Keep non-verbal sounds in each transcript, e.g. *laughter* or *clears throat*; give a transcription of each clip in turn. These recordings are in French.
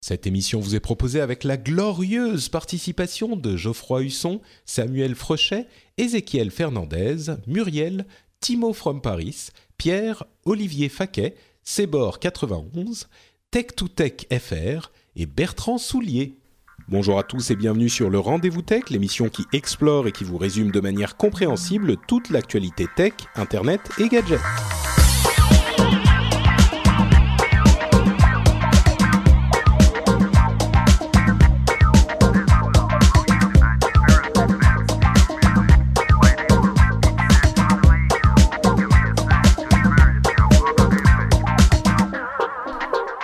Cette émission vous est proposée avec la glorieuse participation de Geoffroy Husson, Samuel Frechet, Ézéchiel Fernandez, Muriel, Timo From Paris, Pierre, Olivier Faquet, Sébor 91, Tech2Tech FR et Bertrand Soulier. Bonjour à tous et bienvenue sur le Rendez-vous Tech, l'émission qui explore et qui vous résume de manière compréhensible toute l'actualité tech, internet et gadgets.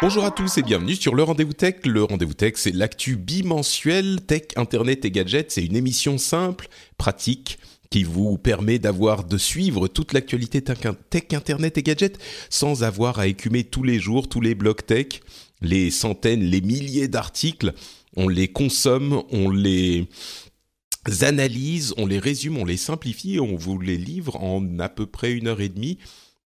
Bonjour à tous et bienvenue sur le Rendez-vous Tech. Le Rendez-vous Tech, c'est l'actu bimensuel tech, internet et gadgets. C'est une émission simple, pratique, qui vous permet d'avoir, de suivre toute l'actualité tech, internet et gadgets sans avoir à écumer tous les jours tous les blogs tech, les centaines, les milliers d'articles. On les consomme, on les analyse, on les résume, on les simplifie on vous les livre en à peu près une heure et demie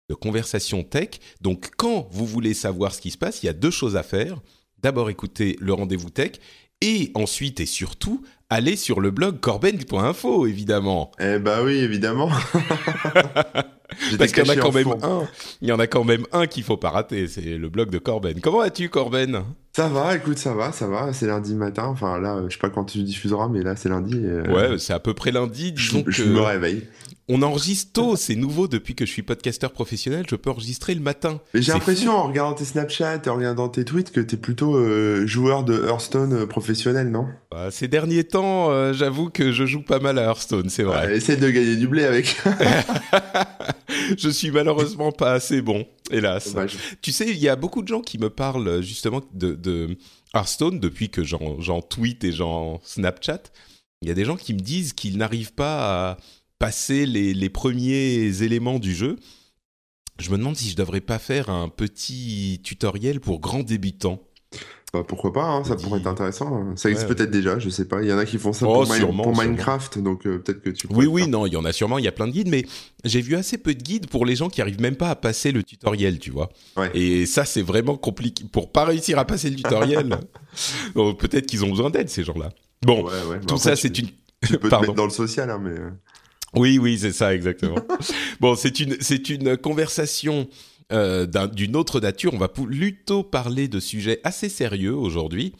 de conversation tech. Donc quand vous voulez savoir ce qui se passe, il y a deux choses à faire. D'abord écouter le rendez-vous tech et ensuite et surtout aller sur le blog corben.info évidemment. Eh bah oui, évidemment. *laughs* Parce qu'il y en a quand même un, il y en a quand même un qu'il faut pas rater, c'est le blog de Corben. Comment vas-tu Corben? Ça va, écoute, ça va, ça va, c'est lundi matin, enfin là, je sais pas quand tu diffuseras, mais là c'est lundi. Euh... Ouais, c'est à peu près lundi, disons je, que... Je me réveille. On enregistre tôt, c'est nouveau depuis que je suis podcasteur professionnel, je peux enregistrer le matin. Mais j'ai l'impression en regardant tes Snapchat et en regardant tes tweets que t'es plutôt euh, joueur de Hearthstone euh, professionnel, non? Bah, Ces derniers temps, euh, j'avoue que je joue pas mal à Hearthstone, c'est vrai. Ouais, essaie de gagner du blé avec. *laughs* *laughs* je suis malheureusement pas assez bon, hélas. Dommage. Tu sais, il y a beaucoup de gens qui me parlent justement de, de Hearthstone depuis que j'en tweet et j'en Snapchat. Il y a des gens qui me disent qu'ils n'arrivent pas à passer les, les, premiers éléments du jeu. Je me demande si je devrais pas faire un petit tutoriel pour grands débutants. Bah, pourquoi pas, hein, ça pourrait être intéressant. Ça existe ouais, peut-être ouais. déjà, je sais pas. Il y en a qui font ça oh, pour, sûrement, pour Minecraft, donc euh, peut-être que tu Oui, oui, non, il y en a sûrement, il y a plein de guides, mais j'ai vu assez peu de guides pour les gens qui arrivent même pas à passer le tutoriel, tu vois. Ouais. Et ça, c'est vraiment compliqué. Pour pas réussir à passer le tutoriel, bon, *laughs* peut-être qu'ils ont besoin d'aide, ces gens-là. Bon, tout ça, c'est une. Tu peux te *laughs* mettre dans le social, hein, mais. euh, Oui, oui, c'est ça, exactement. *laughs* bon, c'est une, c'est une conversation euh, d'une autre nature. On va plutôt parler de sujets assez sérieux aujourd'hui,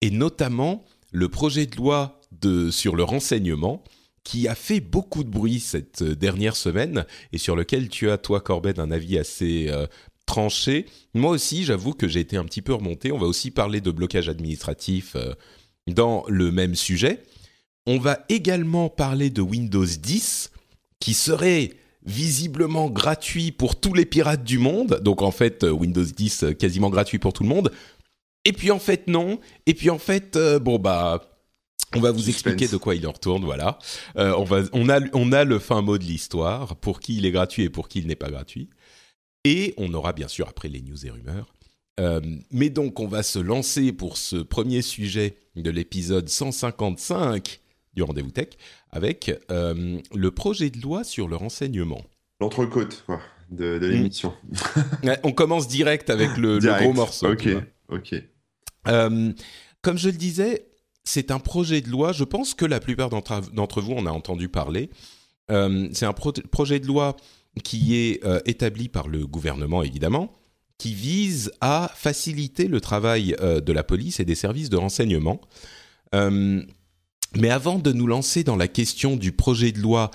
et notamment le projet de loi sur le renseignement qui a fait beaucoup de bruit cette dernière semaine et sur lequel tu as, toi, Corben, un avis assez euh, tranché. Moi aussi, j'avoue que j'ai été un petit peu remonté. On va aussi parler de blocage administratif euh, dans le même sujet. On va également parler de Windows 10, qui serait visiblement gratuit pour tous les pirates du monde. Donc en fait, Windows 10 quasiment gratuit pour tout le monde. Et puis en fait, non. Et puis en fait, euh, bon bah... On va vous Suspense. expliquer de quoi il en retourne, voilà. Euh, on, va, on, a, on a le fin mot de l'histoire, pour qui il est gratuit et pour qui il n'est pas gratuit. Et on aura bien sûr après les news et rumeurs. Euh, mais donc on va se lancer pour ce premier sujet de l'épisode 155 du rendez-vous tech avec euh, le projet de loi sur le renseignement. L'entrecôte de, de l'émission. Mmh. on commence direct avec le, direct. le gros morceau. Ok, ok. Euh, comme je le disais, c'est un projet de loi. Je pense que la plupart d'entre vous en a entendu parler. Euh, c'est un pro projet de loi qui est euh, établi par le gouvernement, évidemment, qui vise à faciliter le travail euh, de la police et des services de renseignement. Euh, mais avant de nous lancer dans la question du projet de loi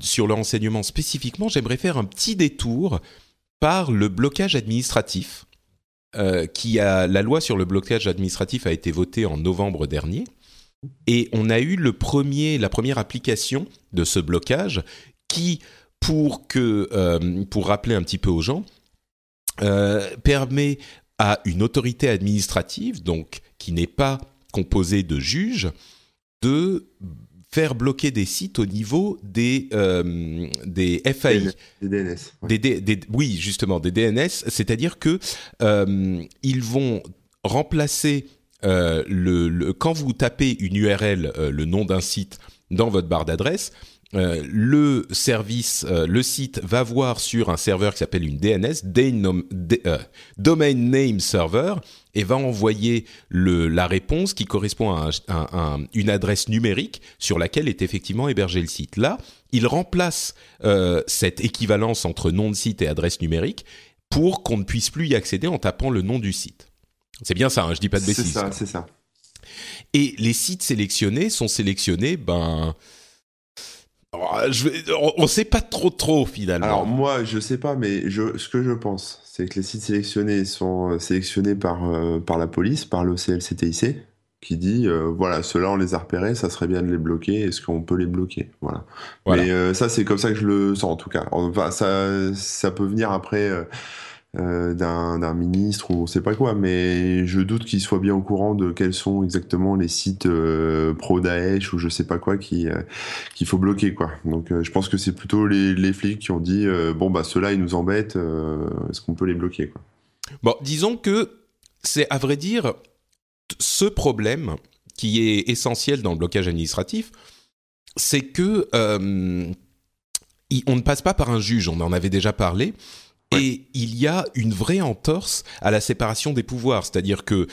sur le renseignement spécifiquement, j'aimerais faire un petit détour par le blocage administratif. Euh, qui a, la loi sur le blocage administratif a été votée en novembre dernier. Et on a eu le premier, la première application de ce blocage qui, pour, que, euh, pour rappeler un petit peu aux gens, permet à une autorité administrative, donc qui n'est pas composée de juges, de faire bloquer des sites au niveau des, euh, des FAI. Des DNS. Des, oui, justement, des DNS. C'est-à-dire que euh, ils vont remplacer euh, le, quand vous tapez une URL, le nom d'un site dans votre barre d'adresse, le service, le site va voir sur un serveur qui s'appelle une DNS, Domain Name Server, et va envoyer le, la réponse qui correspond à, une adresse numérique sur laquelle est effectivement hébergé le site. Là, il remplace euh, cette équivalence entre nom de site et adresse numérique pour qu'on ne puisse plus y accéder en tapant le nom du site. C'est bien ça, hein, je dis pas de bêtises. C'est ça, c'est ça. Et les sites sélectionnés sont sélectionnés, ben, je on ne sait pas trop trop finalement. Alors moi, je sais pas, mais je, ce que je pense, c'est que les sites sélectionnés sont euh, sélectionnés par, euh, par la police, par l'OCLCTIC, qui dit euh, voilà, ceux-là on les a repérés, ça serait bien de les bloquer, est-ce qu'on peut les bloquer? Voilà. Mais ça, c'est comme ça que je le sens en tout cas. Enfin, ça, ça peut venir après euh, d'un ministre ou on sait pas quoi, mais je doute qu'il soit bien au courant de quels sont exactement les sites euh, pro Daesh ou je sais pas quoi euh, qu'il faut bloquer quoi. Donc je pense que c'est plutôt les, les, flics qui ont dit bon bah ceux-là ils nous embêtent, est-ce qu'on peut les bloquer quoi? Bon, disons que c'est à vrai dire ce problème qui est essentiel dans le blocage administratif, c'est que on ne passe pas par un juge, on en avait déjà parlé, et il y a une vraie entorse à la séparation des pouvoirs, c'est-à-dire que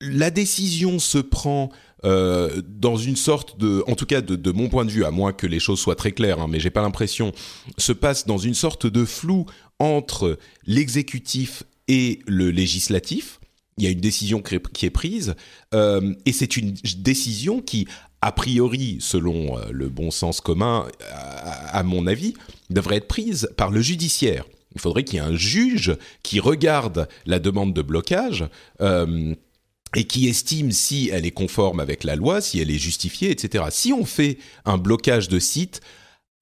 la décision se prend euh, dans une sorte de, en tout cas de, mon point de vue, à moins que les choses soient très claires, hein, mais j'ai pas l'impression, se passe dans une sorte de flou entre l'exécutif et le législatif. Il y a une décision qui est prise, euh, et c'est une décision qui, a priori, selon euh, le bon sens commun, à mon avis, devrait être prise par le judiciaire il faudrait qu'il y ait un juge qui regarde la demande de blocage euh, et qui estime si elle est conforme avec la loi, si elle est justifiée, etc. Si on fait un blocage de site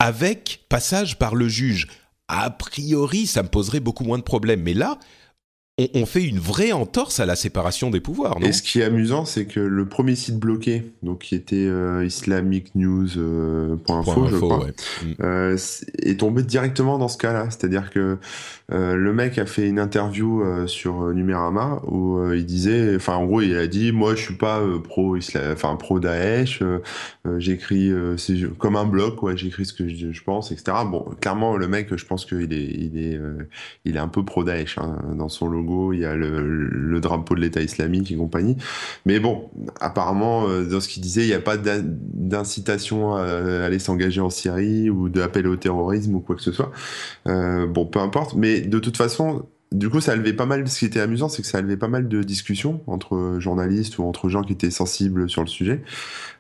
avec passage par le juge, a priori, ça me poserait beaucoup moins de problèmes. Mais là, on, fait une vraie entorse à la séparation des pouvoirs. Non? et ce qui est amusant, c'est que le premier site bloqué, donc qui était euh, islamicnews.info, euh, je crois, mm. euh, est tombé directement dans ce cas-là. C'est-à-dire que euh, le mec a fait une interview sur Numérama où il disait, enfin en gros, il a dit, moi je suis pas pro enfin pro Daesh, j'écris comme un blog, ouais, j'écris ce que je, pense, etc. Bon, clairement, le mec, je pense qu'il est, il est, il est un peu pro Daesh hein, dans son logo il y a le, drapeau de l'État islamique et compagnie. Mais bon, apparemment, euh, dans ce qu'il disait, il n'y a pas d'incitation à aller s'engager en Syrie ou d'appel au terrorisme ou quoi que ce soit. Euh, bon, peu importe. Mais de toute façon, du coup, ça levé pas mal. Ce qui était amusant, c'est que ça a levé pas mal de discussions entre journalistes ou entre gens qui étaient sensibles sur le sujet,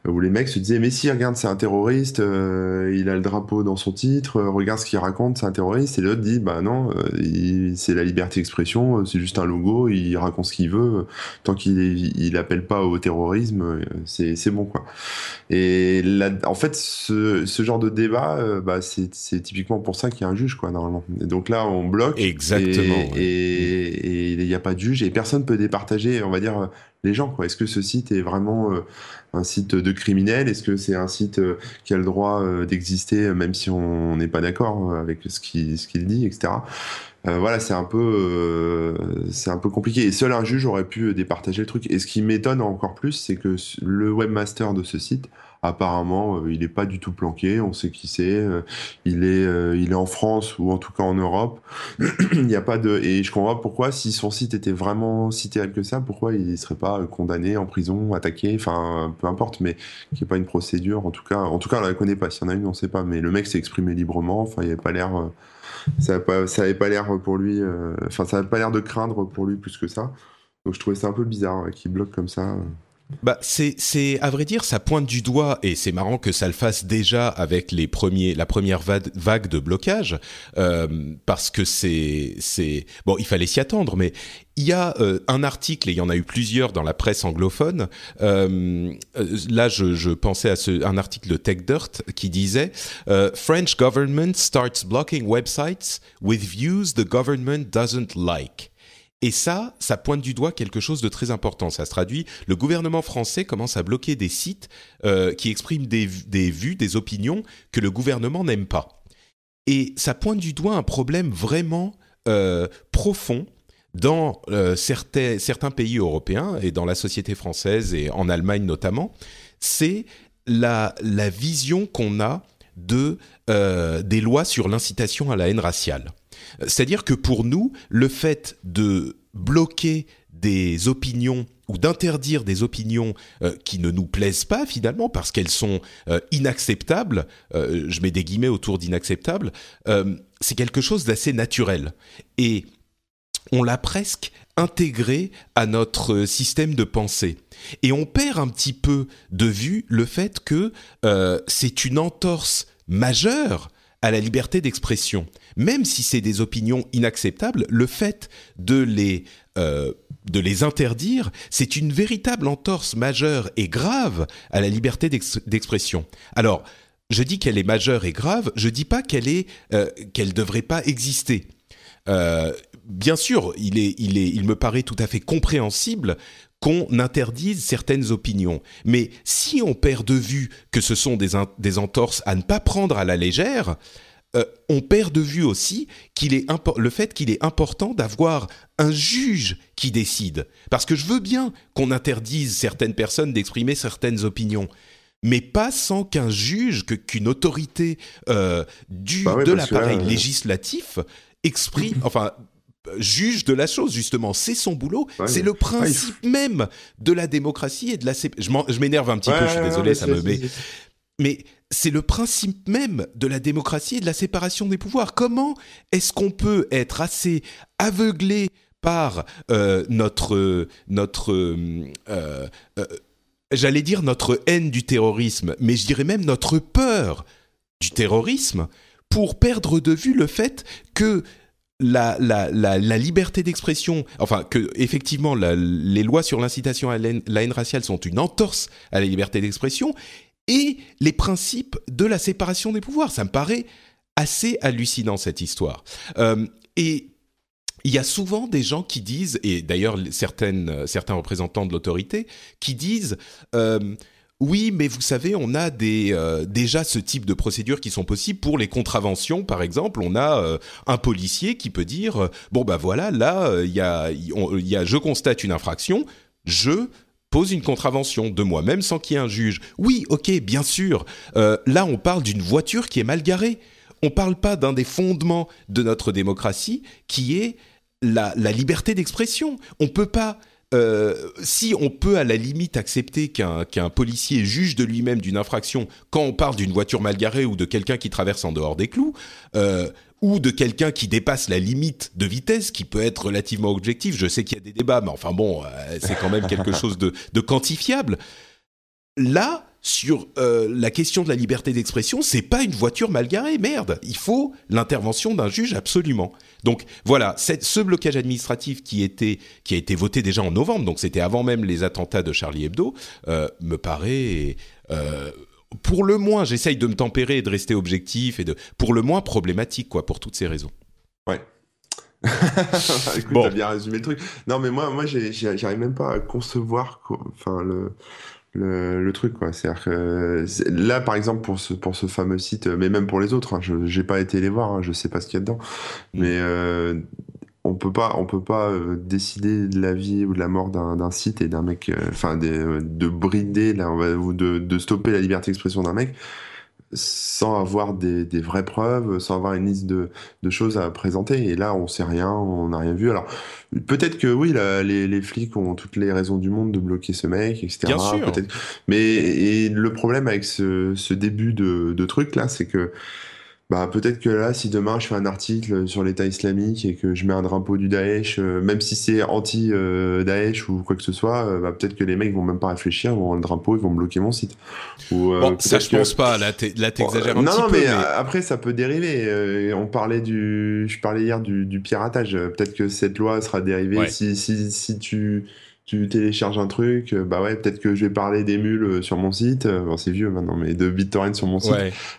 où les mecs se disaient mais si regarde, c'est un terroriste, euh, il a le drapeau dans son titre, euh, regarde ce qu'il raconte, c'est un terroriste. Et l'autre dit bah non, euh, c'est la liberté d'expression, c'est juste un logo, il raconte ce qu'il veut, tant qu'il il appelle pas au terrorisme, c'est c'est bon quoi. Et là, en fait, ce, ce genre de débat, bah c'est typiquement pour ça qu'il y a un juge quoi normalement. Et donc là, on bloque. Exactement et il n'y a pas de juge et personne peut départager, on va dire, les gens. Est-ce que ce site est vraiment euh, un site de criminel? Est-ce que c'est un site euh, qui a le droit euh, d'exister même si on n'est pas d'accord avec ce qu'il ce qu'il dit, etc. voilà, c'est un peu, c'est un peu compliqué. Et seul un juge aurait pu départager le truc. Et ce qui m'étonne encore plus, c'est que le webmaster de ce site apparemment, euh, il n'est pas du tout planqué. On sait qui c'est. Euh, il est, euh, il est en France ou en tout cas en Europe. *clears throat* il n'y a pas de. Et je comprends pourquoi, si son site était vraiment si terrible que ça, pourquoi il ne serait pas condamné en prison, attaqué, enfin, peu importe, mais qu'il n'y ait pas une procédure. En tout cas, en tout cas, on la connaît pas. S'il y en a une, on ne sait pas. Mais le mec s'est exprimé librement. Il pas l'air. ça n'avait pas, pas l'air pour lui. Enfin, ça n'avait pas l'air de craindre pour lui plus que ça. Donc je trouvais ça un peu bizarre qu'il bloque comme ça. Bah, c'est, à vrai dire, ça pointe du doigt, et c'est marrant que ça le fasse déjà avec les premiers, la première vague de blocage, euh, parce que c'est, c'est, bon, il fallait s'y attendre, mais il y a euh, un article, et il y en a eu plusieurs dans la presse anglophone. Euh, euh là, je, je, pensais à ce, un article de TechDirt qui disait euh, French government starts blocking websites with views the government doesn't like. Et ça, ça pointe du doigt quelque chose de très important. Ça se traduit, le gouvernement français commence à bloquer des sites euh, qui expriment des, vues, des opinions que le gouvernement n'aime pas. Et ça pointe du doigt un problème vraiment euh, profond dans euh, certains, pays européens et dans la société française et en Allemagne notamment. C'est la, vision qu'on a de, des lois sur l'incitation à la haine raciale. C'est-à-dire que pour nous, le fait de bloquer des opinions ou d'interdire des opinions euh, qui ne nous plaisent pas finalement parce qu'elles sont euh, inacceptables, euh, je mets des guillemets autour d'inacceptables, c'est quelque chose d'assez naturel. Et on l'a presque intégré à notre système de pensée. Et on perd un petit peu de vue le fait que c'est une entorse majeure à la liberté d'expression. Même si c'est des opinions inacceptables, le fait de les, euh, de les interdire, c'est une véritable entorse majeure et grave à la liberté d'expression. Alors, je dis qu'elle est majeure et grave, je dis pas qu'elle est euh, qu'elle devrait pas exister. Euh, bien sûr, il est, il est, il me paraît tout à fait compréhensible qu'on interdise certaines opinions. Mais si on perd de vue que ce sont des, des entorses à ne pas prendre à la légère, euh, on perd de vue aussi qu'il est le fait qu'il est important d'avoir un juge qui décide. Parce que je veux bien qu'on interdise certaines personnes d'exprimer certaines opinions, mais pas sans qu'un juge, qu'une autorité euh, du, bah de l'appareil législatif exprime, enfin juge de la chose justement. C'est son boulot. C'est le principe même de la démocratie et de la je m'énerve un petit peu je suis désolé ça me met mais c'est le principe même de la démocratie et de la séparation des pouvoirs. Comment est-ce qu'on peut être assez aveuglé par euh, notre notre euh, euh, j'allais dire notre haine du terrorisme mais je dirais même notre peur du terrorisme pour perdre de vue le fait que la, liberté d'expression, enfin que effectivement les lois sur l'incitation à la haine, raciale sont une entorse à la liberté d'expression, et les principes de la séparation des pouvoirs. Ça me paraît assez hallucinant cette histoire. Euh, et il y a souvent des gens qui disent, et d'ailleurs certains représentants de l'autorité qui disent euh, oui, mais vous savez, on a euh, déjà ce type de procédures qui sont possibles pour les contraventions, par exemple. On a un policier qui peut dire bon bah voilà, là il y a, je constate une infraction, je pose une contravention de moi-même sans qu'il y ait un juge. Oui, ok, bien sûr. là, on parle d'une voiture qui est mal garée. On parle pas d'un des fondements de notre démocratie qui est la, liberté d'expression. On peut pas euh, si on peut à la limite accepter qu'un policier juge de lui-même d'une infraction quand on parle d'une voiture mal garée ou de quelqu'un qui traverse en dehors des clous, euh, ou de quelqu'un qui dépasse la limite de vitesse, qui peut être relativement objectif, je sais qu'il y a des débats, mais enfin bon, euh, c'est quand même quelque *laughs* chose de, de quantifiable. Là, sur euh, la question de la liberté d'expression, c'est pas une voiture mal garée, merde. Il faut l'intervention d'un juge absolument. Donc voilà, ce blocage administratif qui était qui a été voté déjà en novembre, donc c'était avant même les attentats de Charlie Hebdo, euh, me paraît euh, pour le moins, j'essaye de me tempérer et de rester objectif et de pour le moins problématique quoi pour toutes ces raisons. Ouais. *laughs* Écoute, bon. t'as bien résumé le truc. Non, mais moi, moi, j'arrive même pas à concevoir, enfin, le, le, truc quoi c'est à dire que là par exemple pour ce pour ce fameux site mais même pour les autres hein, je j'ai pas été les voir hein, je sais pas ce qu'il y a dedans mm. mais euh, on peut pas on peut pas euh, décider de la vie ou de la mort d'un site et d'un mec euh, enfin de brider là ou de, de stopper la liberté d'expression d'un mec sans avoir des, des, vraies preuves, sans avoir une liste de, de, choses à présenter. Et là, on sait rien, on n'a rien vu. Alors, peut-être que oui, les, les, flics ont toutes les raisons du monde de bloquer ce mec, etc. Bien sûr. Mais et le problème avec ce, ce début de, de truc là, c'est que bah peut-être que là, si demain je fais un article sur l'État islamique et que je mets un drapeau du Daesh, euh, même si c'est anti-Daesh ou quoi que ce soit, euh, bah, peut-être que les mecs vont même pas réfléchir, vont voir le drapeau, ils vont bloquer mon site. Ou, euh, bon, ça je pense pas. Là, t'exagères un non, petit non, peu. Mais, après, ça peut dériver. on parlait du, je parlais hier du, du piratage. Peut-être que cette loi sera dérivée si, si, si tu tu télécharges un truc, euh, bah ouais, peut-être que je vais parler des mules euh, sur mon site, euh, bon, c'est vieux maintenant, mais de BitTorrent sur mon site.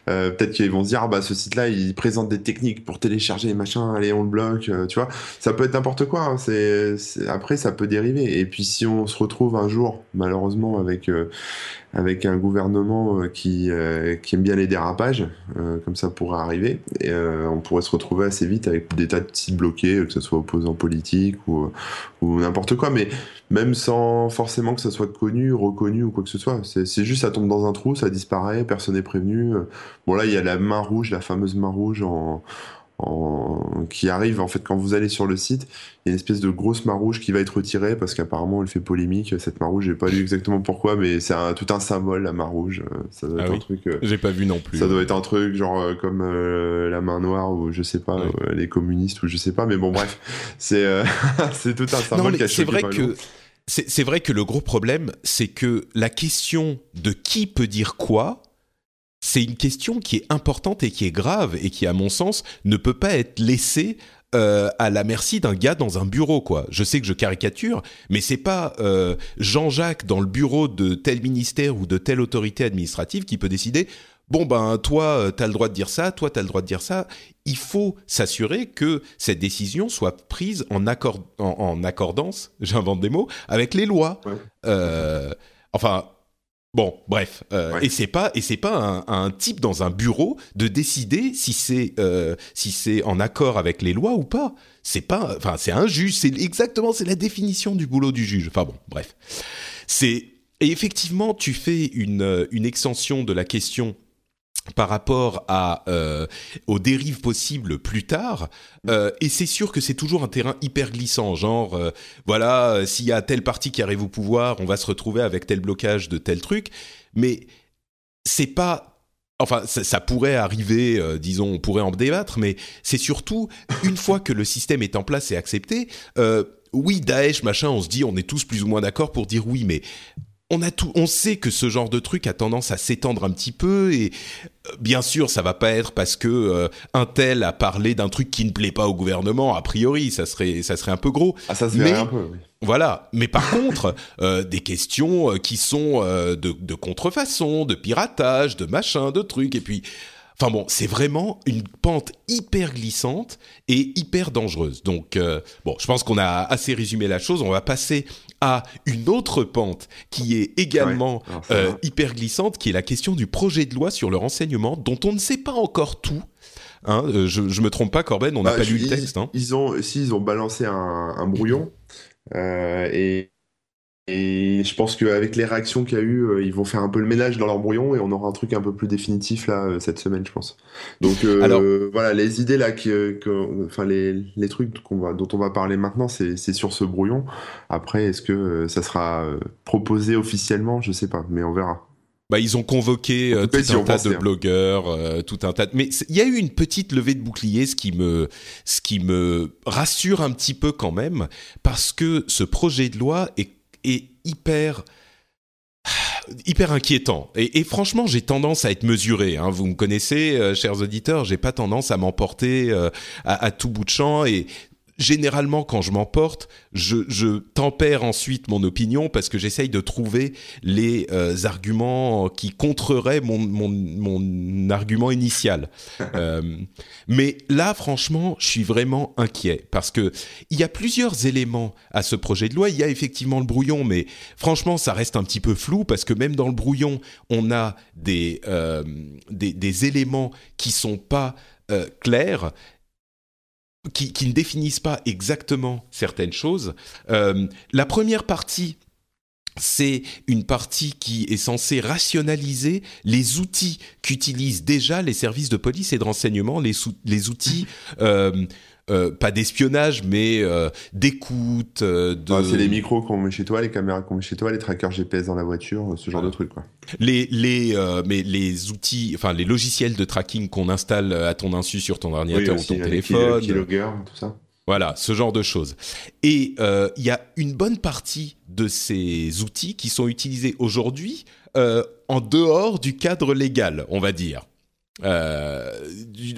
peut-être qu'ils vont se dire, ah, bah ce site-là, il présente des techniques pour télécharger les machins, allez, on le bloque, tu vois. Ça peut être n'importe quoi, hein, c'est, après, ça peut dériver. Et puis si on se retrouve un jour, malheureusement, avec avec un gouvernement euh, qui, euh, qui aime bien les dérapages, euh, comme ça pourrait arriver. Et on pourrait se retrouver assez vite avec des tas de sites bloqués, que ce soit opposants politiques ou, ou n'importe quoi. Mais même sans forcément que ça soit connu, reconnu ou quoi que ce soit. C'est juste ça tombe dans un trou, ça disparaît, personne n'est prévenu. Bon là, il y a la main rouge, la fameuse main rouge en, qui arrive en fait quand vous allez sur le site, il y a une espèce de grosse main rouge qui va être retirée parce qu'apparemment elle fait polémique. Cette main rouge, j'ai pas lu exactement pourquoi, mais c'est tout un symbole la main rouge. Ça doit ah être un truc. Euh, j'ai pas vu non plus. Ça doit être un truc genre euh, comme euh, la main noire ou je sais pas les communistes ou je sais pas, mais bon bref, *laughs* c'est *laughs* c'est tout un symbole qui C'est vrai que c'est vrai que le gros problème, c'est que la question de qui peut dire quoi c'est une question qui est importante et qui est grave et qui, à mon sens, ne peut pas être laissée euh, à la merci d'un gars dans un bureau, quoi. Je sais que je caricature, mais c'est pas euh, Jean-Jacques dans le bureau de tel ministère ou de telle autorité administrative qui peut décider. Bon ben toi euh, t'as le droit de dire ça, toi t'as le droit de dire ça. Il faut s'assurer que cette décision soit prise en, accord, en, accordance, j'invente des mots, avec les lois. enfin, Bon, bref, euh, et c'est pas et c'est pas un, type dans un bureau de décider si c'est euh, si c'est en accord avec les lois ou pas. C'est pas, enfin c'est un juge, c'est exactement c'est la définition du boulot du juge. Enfin bon, bref, c'est et effectivement tu fais une une extension de la question par rapport à euh, aux dérives possibles plus tard mm. euh, et c'est sûr que c'est toujours un terrain hyper glissant genre euh, voilà s'il y a telle partie qui arrive au pouvoir on va se retrouver avec tel blocage de tel truc mais c'est pas Enfin, ça, ça, pourrait arriver, disons, on pourrait en débattre, mais c'est surtout une fois que le système est en place et accepté. Oui, Daesh, machin, on se dit, on est tous plus ou moins d'accord pour dire oui, mais on a tout, on sait que ce genre de truc a tendance à s'étendre un petit peu et euh, bien sûr ça va pas être parce que euh, un tel a parlé d'un truc qui ne plaît pas au gouvernement a priori ça serait ça serait un peu gros ah ça se mais, un peu oui. voilà mais par *laughs* contre euh, des questions qui sont de, de contrefaçon de piratage de machin de trucs et puis Enfin bon, c'est vraiment une pente hyper glissante et hyper dangereuse. Donc bon, je pense qu'on a assez résumé la chose. On va passer à une autre pente qui est également euh, hyper glissante, qui est la question du projet de loi sur le renseignement, dont on ne sait pas encore tout. Hein, euh, je, je me trompe pas, Corben, on n'a bah, pas lu le texte. Hein. Ils ont, si ils ont balancé un, un brouillon euh, et et je pense qu'avec les réactions qu'il y a eu, euh, ils vont faire un peu le ménage dans leur brouillon et on aura un truc un peu plus définitif là euh, cette semaine, je pense. Donc euh, Alors, voilà, les idées là, que, enfin les, les trucs qu'on va, dont on va parler maintenant, c'est sur ce brouillon. Après, est-ce que ça sera proposé officiellement? Je sais pas, mais on verra. Bah, ils ont convoqué tout un tas de hein. blogueurs, tout un tas. De... Mais il y a eu une petite levée de bouclier, ce qui me, ce qui me rassure un petit peu quand même, parce que ce projet de loi est est hyper inquiétant. Et, franchement, j'ai tendance à être mesuré. Hein. Vous me connaissez, euh, chers auditeurs, j'ai pas tendance à m'emporter euh, à, à, tout bout de champ. Et généralement, quand je m'emporte, je, je, tempère ensuite mon opinion parce que j'essaye de trouver les euh, arguments qui contreraient mon, mon, mon argument initial. *laughs* euh, mais là, franchement, je suis vraiment inquiet parce que il y a plusieurs éléments à ce projet de loi. Il y a effectivement le brouillon, mais franchement, ça reste un petit peu flou parce que même dans le brouillon, on a des, euh, des, des, éléments qui sont pas euh, clairs qui, ne définissent pas exactement certaines choses. Euh, la première partie, c'est une partie qui est censée rationaliser les outils qu'utilisent déjà les services de police et de renseignement, les, les outils *laughs* euh, euh, pas d'espionnage, mais euh, d'écoute. Euh, de... c'est les micros qu'on met chez toi, les caméras qu'on met chez toi, les trackers GPS dans la voiture, ce genre de trucs, quoi. Les, les, mais les outils, enfin les logiciels de tracking qu'on installe à ton insu sur ton ordinateur ou ton téléphone. Keylogger, tout ça. Voilà, ce genre de choses. Et il y a une bonne partie de ces outils qui sont utilisés aujourd'hui en dehors du cadre légal, on va dire. Euh,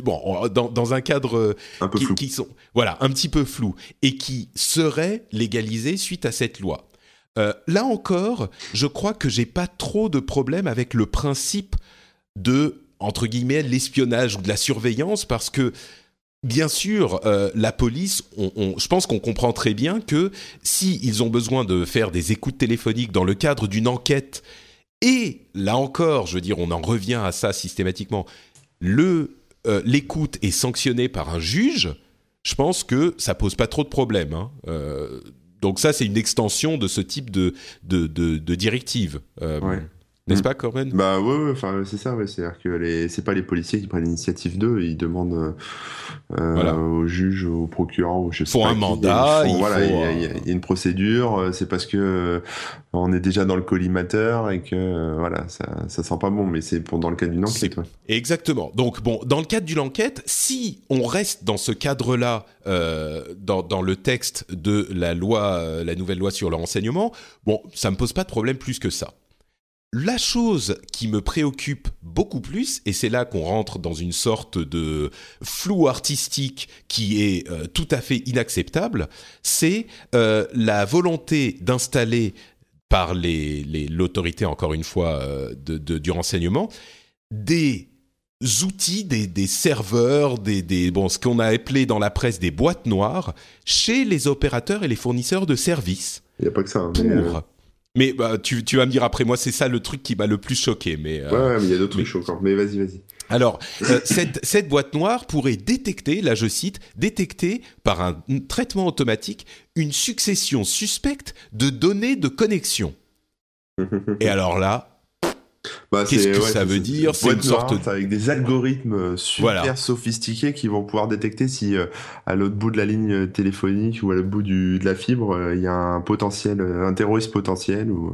bon, dans, dans, un cadre un peu qui, flou. qui, sont voilà un petit peu flou et qui serait légalisé suite à cette loi. Euh, là encore, je crois que j'ai pas trop de problème avec le principe de entre guillemets l'espionnage ou de la surveillance parce que Bien sûr, euh, la police, on, on, je pense qu'on comprend très bien que si ils ont besoin de faire des écoutes téléphoniques dans le cadre d'une enquête, et là encore, je veux dire, on en revient à ça systématiquement, le euh, l'écoute est sanctionnée par un juge, je pense que ça pose pas trop de problèmes. Hein. Euh, donc ça, c'est une extension de ce type de de, de, directive. Euh. N'est-ce Mm. pas, Corben Bah ouais, ouais, enfin c'est ça, ouais, c'est-à-dire que les, c'est pas les policiers qui prennent l'initiative d'eux, ils demandent euh, euh, Voilà. au juge, au procureur, ou je sais pas un mandat, il voilà, faut, il y, a- il y a- une procédure, euh, c'est parce que euh, on est déjà dans le collimateur et que voilà, ça, ça sent pas bon, mais c'est pour dans le cadre d'une enquête. Ouais. Exactement. Donc bon, dans le cadre d'une enquête, si on reste dans ce cadre-là, euh, dans, dans le texte de la loi, la nouvelle loi sur le renseignement, bon, ça me pose pas de problème plus que ça. La chose qui me préoccupe beaucoup plus, et c'est là qu'on rentre dans une sorte de flou artistique qui est euh, tout à fait inacceptable, c'est euh, la volonté d'installer par les- les- l'autorité, encore une fois, euh, de, de- du renseignement, des outils, des, des serveurs, des, des bon, ce qu'on a appelé dans la presse des boîtes noires, chez les opérateurs et les fournisseurs de services. Il y a pas que ça. hein, Pour... mais, bah, tu, tu vas me dire après moi, c'est ça le truc qui m'a le plus choqué. Mais euh, ouais, ouais, mais il y a d'autres mais- trucs choquants. Mais vas-y, vas-y. alors, euh, *laughs* cette, cette boîte noire pourrait détecter, là je cite, détecter par un traitement automatique une succession suspecte de données de connexion. *laughs* Et alors là, Bah, Qu'est-ce que ouais, ça veut dire? C'est une sorte noire, de- avec des algorithmes euh, super Voilà. sophistiqués qui vont pouvoir détecter si euh, à l'autre bout de la ligne euh, téléphonique ou à l'autre bout du, de la fibre euh, il y a un potentiel, un terroriste potentiel ou.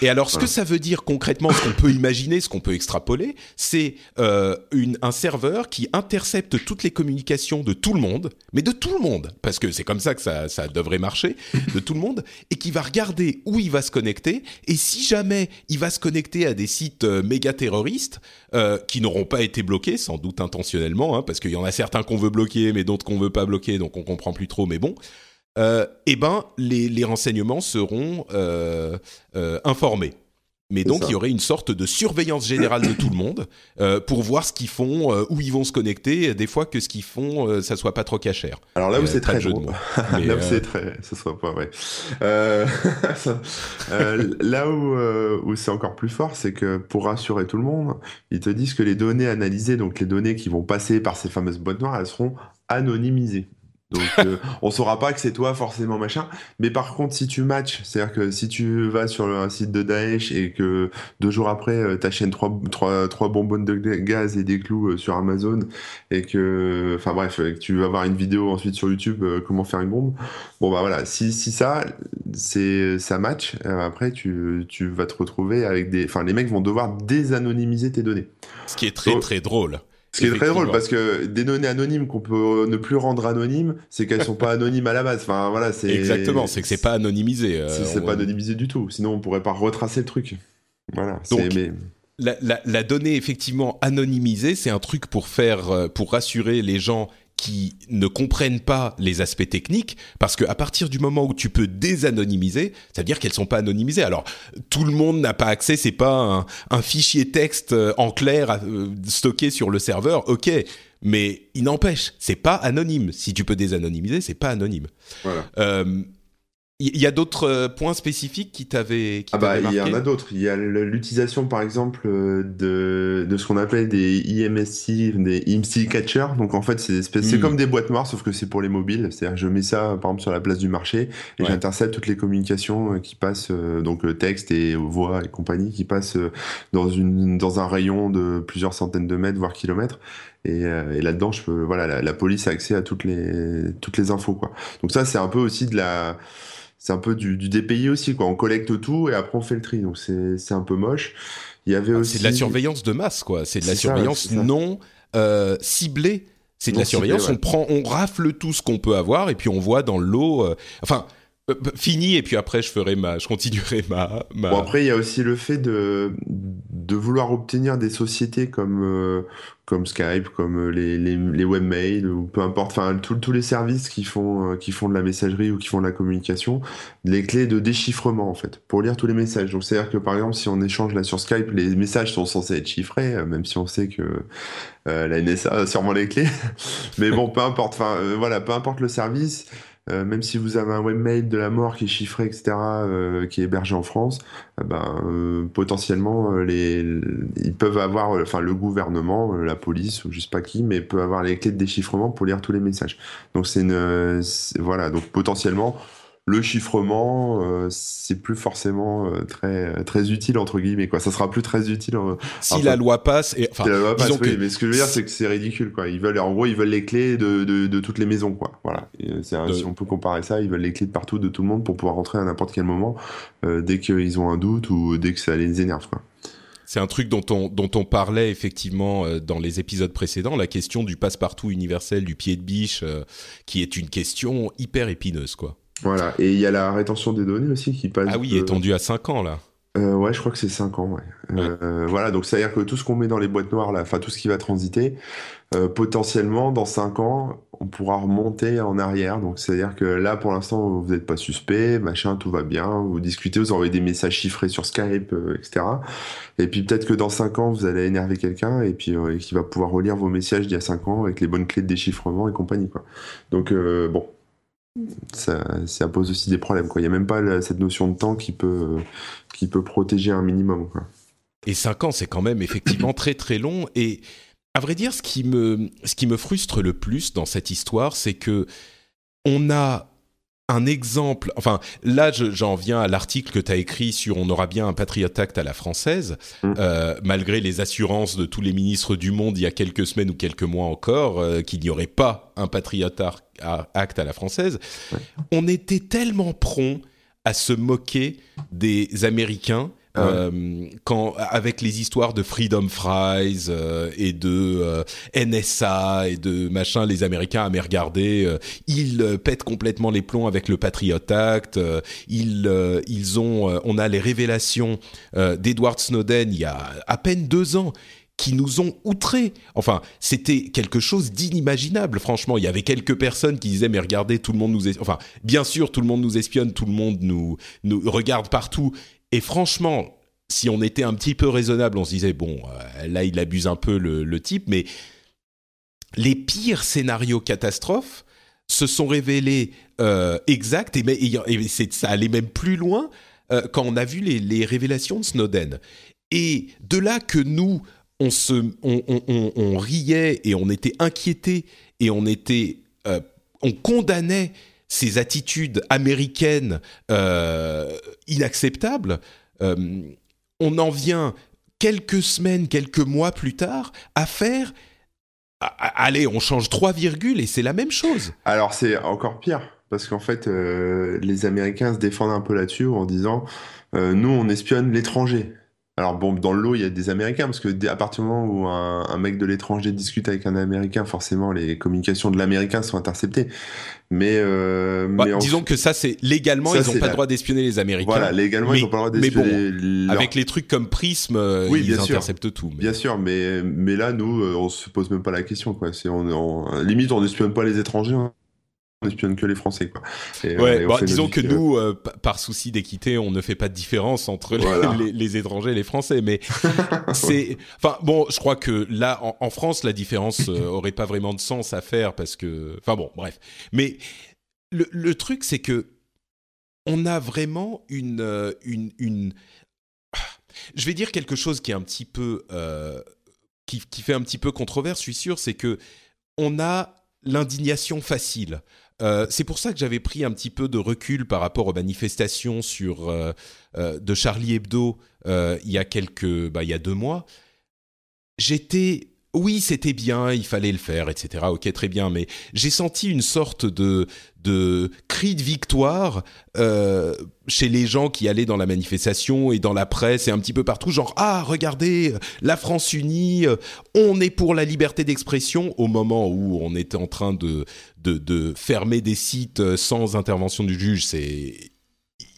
Et alors, ce que ça veut dire concrètement, ce qu'on peut imaginer, ce qu'on peut extrapoler, c'est euh, une, un serveur qui intercepte toutes les communications de tout le monde, mais de tout le monde, parce que c'est comme ça que ça, ça devrait marcher, de tout le monde, et qui va regarder où il va se connecter, et si jamais il va se connecter à des sites euh, méga terroristes, euh, qui n'auront pas été bloqués, sans doute intentionnellement, hein, parce qu'il y en a certains qu'on veut bloquer, mais d'autres qu'on veut pas bloquer, donc on comprend plus trop, mais bon. Euh, eh ben, les, renseignements seront informés. Mais donc, ça. il y aurait une sorte de surveillance générale de tout le monde euh, pour voir ce qu'ils font, euh, où ils vont se connecter, euh, des fois que ce qu'ils font, euh, ça soit pas trop cachère. Alors là où Euh, c'est très drôle. *laughs* Mais, là où euh, c'est très, ce sera pas ouais. Euh, ça- *laughs* euh, là où euh, où c'est encore plus fort, c'est que pour rassurer tout le monde, ils te disent que les données analysées, donc les données qui vont passer par ces fameuses boîtes noires, elles seront anonymisées. Donc euh, on saura pas que c'est toi forcément machin. Mais par contre, si tu matches, c'est-à-dire que si tu vas sur un site de Daesh et que deux jours après euh, t'achètes trois, trois, trois bonbonnes de gaz et des clous euh, sur Amazon et que, enfin bref, et que tu vas voir une vidéo ensuite sur YouTube euh, comment faire une bombe. Bon bah voilà, si, si ça, c'est ça match, euh, après tu, tu vas te retrouver avec des, enfin les mecs vont devoir désanonymiser tes données. ce qui est très Donc, très drôle. Ce qui est très drôle parce que des données anonymes qu'on peut ne plus rendre anonymes, c'est qu'elles sont pas *laughs* anonymes à la base. Enfin voilà, c'est Exactement, c'est que c'est pas anonymisé. euh, c'est on- pas anonymisé du tout. Sinon on pourrait pas retracer le truc. Voilà. Donc, c'est- mais la, la, la donnée effectivement anonymisée, c'est un truc pour faire, euh, pour rassurer les gens qui ne comprennent pas les aspects techniques, parce que à partir du moment où tu peux désanonymiser, ça veut dire qu'elles sont pas anonymisées. Alors tout le monde n'a pas accès, c'est pas un, un fichier texte euh, en clair euh, stocké sur le serveur, ok. Mais il n'empêche, c'est pas anonyme. Si tu peux désanonymiser, c'est pas anonyme. voilà. Euh, Il y, a d'autres euh, points spécifiques qui t'avaient Ah bah il y en a d'autres. Il y a l'utilisation par exemple euh, de, de ce qu'on appelle des IMSI, des IMSI catchers. Donc en fait c'est des espèces- c'est Mm. comme des boîtes noires sauf que c'est pour les mobiles. C'est-à-dire que je mets ça par exemple sur la place du marché et Ouais. j'intercepte toutes les communications euh, qui passent donc texte et voix et compagnie qui passent dans une dans un rayon de plusieurs centaines de mètres voire kilomètres. Et, là-dedans, je peux, voilà, la, police a accès à toutes les toutes les infos, quoi. Donc ça, c'est un peu aussi de la c'est un peu du, du DPI aussi, quoi. On collecte tout et après on fait le tri. Donc c'est un peu moche. Il y avait aussi. C'est de la surveillance de masse, quoi. C'est de la surveillance non euh, ciblée. C'est de la surveillance. On prend, on rafle tout ce qu'on peut avoir et puis on voit dans l'eau. Euh, enfin, euh, bah, fini et puis après je ferai ma je continuerai ma, Bon après il y a aussi le fait de de vouloir obtenir des sociétés comme comme Skype comme euh, les, les, webmails ou peu importe enfin tous les services qui font qui font de la messagerie ou qui font de la communication les clés de déchiffrement en fait pour lire tous les messages. Donc c'est à dire que par exemple si on échange là sur Skype les messages sont censés être chiffrés même si on sait que la NSA a sûrement les clés. *laughs* Mais bon peu importe enfin voilà peu importe le service euh, même si vous avez un webmail de la mort qui est chiffré, etc., euh, qui est hébergé en France, eh ben, euh, potentiellement, les, ils peuvent avoir, enfin, le gouvernement, la police, ou je sais pas qui, mais peut avoir les clés de déchiffrement pour lire tous les messages. Donc, c'est une, voilà, donc potentiellement, le chiffrement, euh, c'est plus forcément euh, très très utile entre guillemets quoi. Ça sera plus très utile. si la loi passe et enfin, la loi passe, oui, mais ce que je veux dire c'est que c'est ridicule quoi. Ils veulent en gros ils veulent les clés de, de, de toutes les maisons quoi. Voilà. Euh, si on peut comparer ça, ils veulent les clés de partout de tout le monde pour pouvoir rentrer à n'importe quel moment dès qu'ils ont un doute ou dès que ça les énerve quoi. C'est un truc dont on, dont on parlait effectivement dans les épisodes précédents, la question du passe-partout universel du pied de biche, qui est une question hyper épineuse, quoi. Voilà, et il y a la rétention des données aussi qui passe. Ah oui, étendue à 5 ans là. Euh, ouais, je crois que c'est 5 ans, ouais. Euh, voilà, donc ça veut dire que tout ce qu'on met dans les boîtes noires, là, enfin tout ce qui va transiter, euh, potentiellement, dans 5 ans, on pourra remonter en arrière. Donc c'est-à-dire que là, pour l'instant, vous n'êtes pas suspect, machin, tout va bien, vous discutez, vous envoyez des messages chiffrés sur Skype, etc. Et puis peut-être que dans 5 ans, vous allez énerver quelqu'un et puis qui va pouvoir relire vos messages d'il y a 5 ans avec les bonnes clés de déchiffrement et compagnie, quoi. Donc bon, ça, pose aussi des problèmes. Il n'y a même pas cette notion de temps qui peut, peut protéger un minimum. Et 5 ans, c'est quand même effectivement très très long. Et à vrai dire, ce qui me, ce qui me frustre le plus dans cette histoire, c'est que on a un exemple, enfin là j'en viens à l'article que tu as écrit sur on aura bien un Patriot Act à la française, mm. euh, malgré les assurances de tous les ministres du monde il y a quelques semaines ou quelques mois encore euh, qu'il n'y aurait pas un Patriot Act à la française. On était tellement prompt à se moquer des Américains euh, quand avec les histoires de Freedom Fries euh, et de euh, NSA et de machin, les Américains avaient regardé. ils pètent complètement les plombs avec le Patriot Act. ils ils ont, on a les révélations d'Edward Snowden il y a à peine deux ans qui nous ont outrés. Enfin, c'était quelque chose d'inimaginable, franchement. Il y avait quelques personnes qui disaient, mais regardez, tout le monde nous... Enfin, bien sûr, tout le monde nous espionne, tout le monde nous, nous regarde partout. Et franchement, si on était un petit peu raisonnable, on se disait bon, euh, là il abuse un peu le, type, mais les pires scénarios catastrophes se sont révélés euh, exacts et, ça allait même plus loin euh, quand on a vu les, révélations de Snowden. Et de là que nous, on, se, on, riait et on était inquiétés et on était, on condamnait ces attitudes américaines euh, inacceptables, euh, on en vient quelques semaines, quelques mois plus tard à faire allez, on change trois virgules et c'est la même chose. Alors c'est encore pire parce qu'en fait euh, les Américains se défendent un peu là-dessus en disant nous on espionne l'étranger. Alors bon, dans le lot, il y a des Américains, parce que à partir du moment où un, mec de l'étranger discute avec un Américain, forcément, les communications de l'Américain sont interceptées. Mais, euh, bah, disons que ça, c'est légalement, ils n'ont pas le droit d'espionner les Américains. Voilà, légalement, ils n'ont pas le droit d'espionner. Mais bon, avec les trucs comme Prism, euh, ils interceptent tout. Bien sûr, mais mais là, nous, euh, on se pose même pas la question, quoi. C'est on, limite, on n'espionne pas les étrangers. On espionne que les Français quoi. ouais, bah, disons que nous, euh, par souci d'équité, on ne fait pas de différence entre les, étrangers et les Français, mais *laughs* c'est, enfin bon, je crois que là, en, France, la différence euh, *laughs* aurait pas vraiment de sens à faire parce que, enfin bon, bref. Mais le, truc, c'est que on a vraiment une, euh, une, une, *sighs* je vais dire quelque chose qui est un petit peu, qui, qui fait un petit peu controverse, je suis sûr, c'est que on a l'indignation facile. Euh, c'est pour ça que j'avais pris un petit peu de recul par rapport aux manifestations sur, euh, euh, de Charlie Hebdo il y a quelques, bah, il y a deux mois. J'étais oui, c'était bien, il fallait le faire, etc. Ok, très bien, mais j'ai senti une sorte de de cri de victoire chez les gens qui allaient dans la manifestation et dans la presse et un petit peu partout, genre ah regardez la France unie, on est pour la liberté d'expression au moment où on était en train de de, de fermer des sites euh, sans intervention du juge, c'est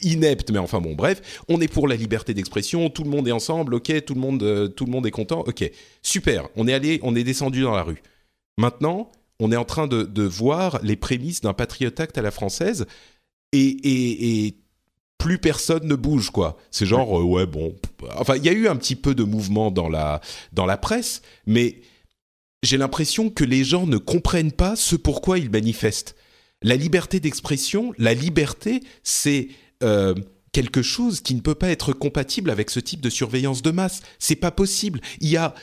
inepte, mais enfin bon, bref, on est pour la liberté d'expression, tout le monde est ensemble, ok, tout le monde, euh, tout le monde est content, ok, super, on est allé, on est descendu dans la rue. Maintenant, on est en train de, voir les prémices d'un Patriot Act à la française, et, plus personne ne bouge, quoi. C'est genre, euh, ouais, bon, enfin, il y a eu un petit peu de mouvement dans la, dans la presse, mais j'ai l'impression que les gens ne comprennent pas ce pourquoi ils manifestent. La liberté d'expression, la liberté, c'est euh, quelque chose qui ne peut pas être compatible avec ce type de surveillance de masse. C'est pas possible. Il y a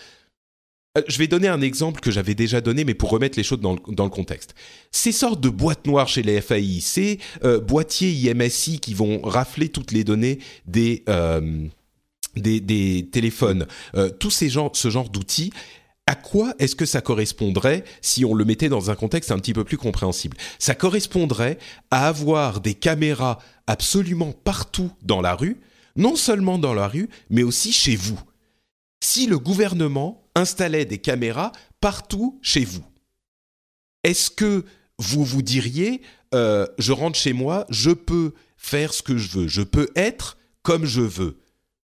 euh, je vais donner un exemple que j'avais déjà donné, mais pour remettre les choses dans le, contexte. Ces sortes de boîtes noires chez les FAI, ces euh, boîtiers IMSI qui vont rafler toutes les données des, des, téléphones, tous ces genres, ce genre d'outils, à quoi est-ce que ça correspondrait si on le mettait dans un contexte un petit peu plus compréhensible? Ça correspondrait à avoir des caméras absolument partout dans la rue, non seulement dans la rue, mais aussi chez vous. Si le gouvernement installait des caméras partout chez vous, est-ce que vous vous diriez, euh, je rentre chez moi, je peux faire ce que je veux, je peux être comme je veux?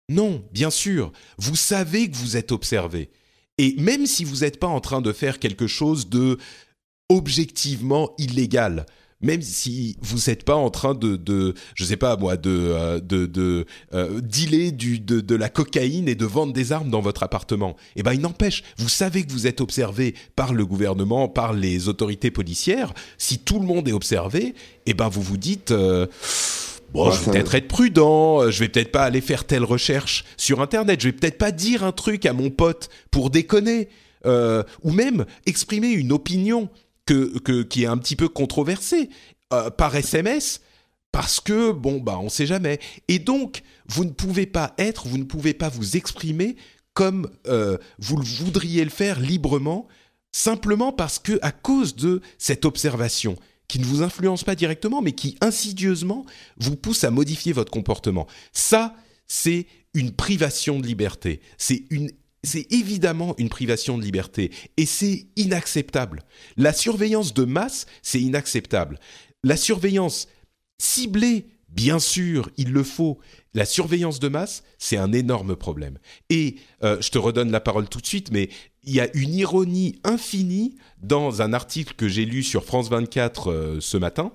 Non, bien sûr, vous savez que vous êtes observé. Et même si vous n'êtes pas en train de faire quelque chose de objectivement illégal, même si vous n'êtes pas en train de, de, je sais pas moi, de, euh, de, euh, dealer de, la cocaïne et de vendre des armes dans votre appartement. Eh ben, il n'empêche, vous savez que vous êtes observé par le gouvernement, par les autorités policières. Si tout le monde est observé, eh ben, vous vous dites. Euh, Bon, je vais peut-être être prudent, je vais peut-être pas aller faire telle recherche sur Internet, je vais peut-être pas dire un truc à mon pote pour déconner, euh, ou même exprimer une opinion que, que, qui est un petit peu controversée euh, par SMS, parce que, bon, bah, on sait jamais. Et donc, vous ne pouvez pas être, vous ne pouvez pas vous exprimer comme euh, vous le voudriez le faire librement, simplement parce que, à cause de cette observation, qui ne vous influence pas directement, mais qui insidieusement vous pousse à modifier votre comportement. Ça, c'est une privation de liberté. C'est une c'est évidemment une privation de liberté et c'est inacceptable. La surveillance de masse, c'est inacceptable. La surveillance ciblée, bien sûr, il le faut. La surveillance de masse, c'est un énorme problème. Et euh, je te redonne la parole tout de suite, mais il y a une ironie infinie dans un article que j'ai lu sur France 24 euh, ce matin.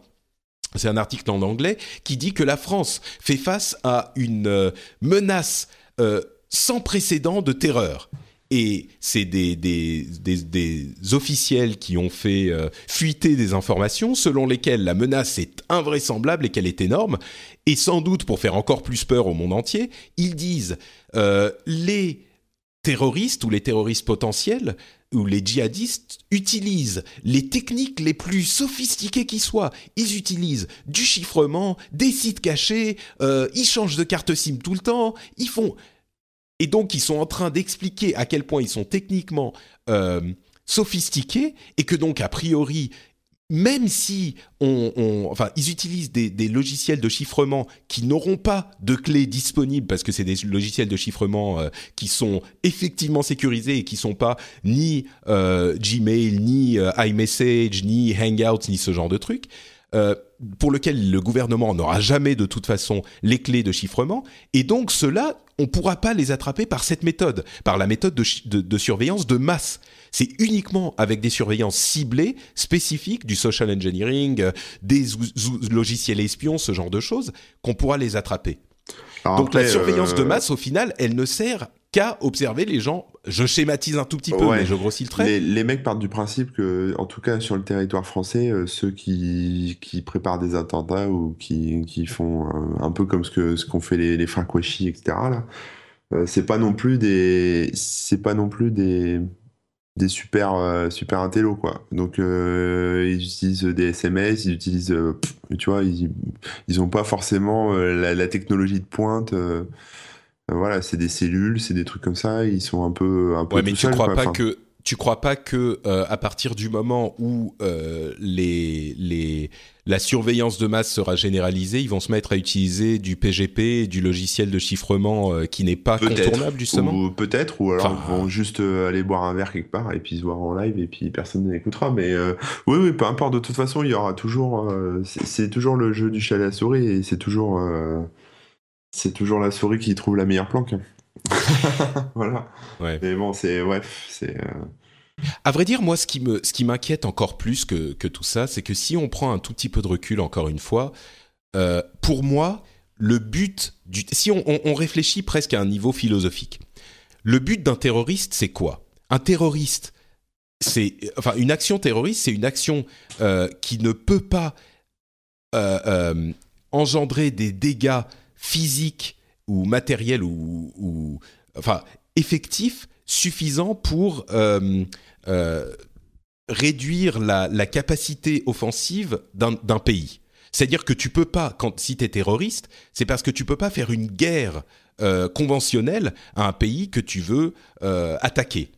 C'est un article en anglais qui dit que la France fait face à une euh, menace euh, sans précédent de terreur. Et c'est des, des, des, officiels qui ont fait fuiter des informations selon lesquelles la menace est invraisemblable et qu'elle est énorme. Et sans doute pour faire encore plus peur au monde entier, ils disent les terroristes ou les terroristes potentiels ou les djihadistes utilisent les techniques les plus sophistiquées qui soient. Ils utilisent du chiffrement, des sites cachés, euh, ils changent de carte SIM tout le temps, ils font... Et donc ils sont en train d'expliquer à quel point ils sont techniquement euh, sophistiqués et que donc a priori même si on, enfin, ils utilisent des, logiciels de chiffrement qui n'auront pas de clés disponibles parce que c'est des logiciels de chiffrement euh, qui sont effectivement sécurisés et qui sont pas ni euh, Gmail, ni euh, iMessage, ni Hangouts, ni ce genre de trucs. pour lequel le gouvernement n'aura jamais de toute façon les clés de chiffrement, et donc cela, on ne pourra pas les attraper par cette méthode, par la méthode de surveillance de masse. C'est uniquement avec des surveillances ciblées, spécifiques, du social engineering, euh, des logiciels espions, ce genre de choses, qu'on pourra les attraper. Donc la surveillance de euh, masse, au final, elle ne sert qu'à observer les gens. Je schématise un tout petit peu, mais je grossis le trait. Les, mecs partent du principe que, en tout cas sur le territoire français, euh, ceux qui, qui préparent des attentats ou qui, qui font un, peu comme ce que ce qu'ont fait les, les frères etc. Là, c'est pas non plus des, c'est pas non plus des des super euh, super intello quoi. Donc euh, ils utilisent des SMS, ils utilisent euh, tu vois, ils ils ont pas forcément la, technologie de pointe voilà, c'est des cellules, c'est des trucs comme ça, ils sont un peu un peu Ouais, mais tu crois pas que tu crois pas que à partir du moment où les les la surveillance de masse sera généralisée, ils vont se mettre à utiliser du PGP, du logiciel de chiffrement euh, qui n'est pas contournable justement? Ou peut-être, ou alors ils vont juste euh, aller boire un verre quelque part et puis se voir en live et puis personne n'écoutera. Mais euh, oui, oui, peu importe. De toute façon, il y aura toujours, c'est toujours le jeu du chat à la souris et c'est toujours, c'est toujours la souris qui trouve la meilleure planque. *laughs* voilà. Mais bon, c'est ouais, c'est. À vrai dire, moi, ce qui me, ce qui m'inquiète encore plus que, que tout ça, c'est que si on prend un tout petit peu de recul, encore une fois, euh, pour moi, le but du, si on, réfléchit presque à un niveau philosophique, le but d'un terroriste, c'est quoi? Un terroriste, c'est, enfin, une action terroriste, c'est une action euh, qui ne peut pas euh, engendrer des dégâts physiques ou matériels ou, ou enfin, effectifs suffisants pour euh, réduire la, capacité offensive d'un pays. C'est-à-dire que tu peux pas, quand si es terroriste, c'est parce que tu peux pas faire une guerre euh, conventionnelle à un pays que tu veux euh, attaquer.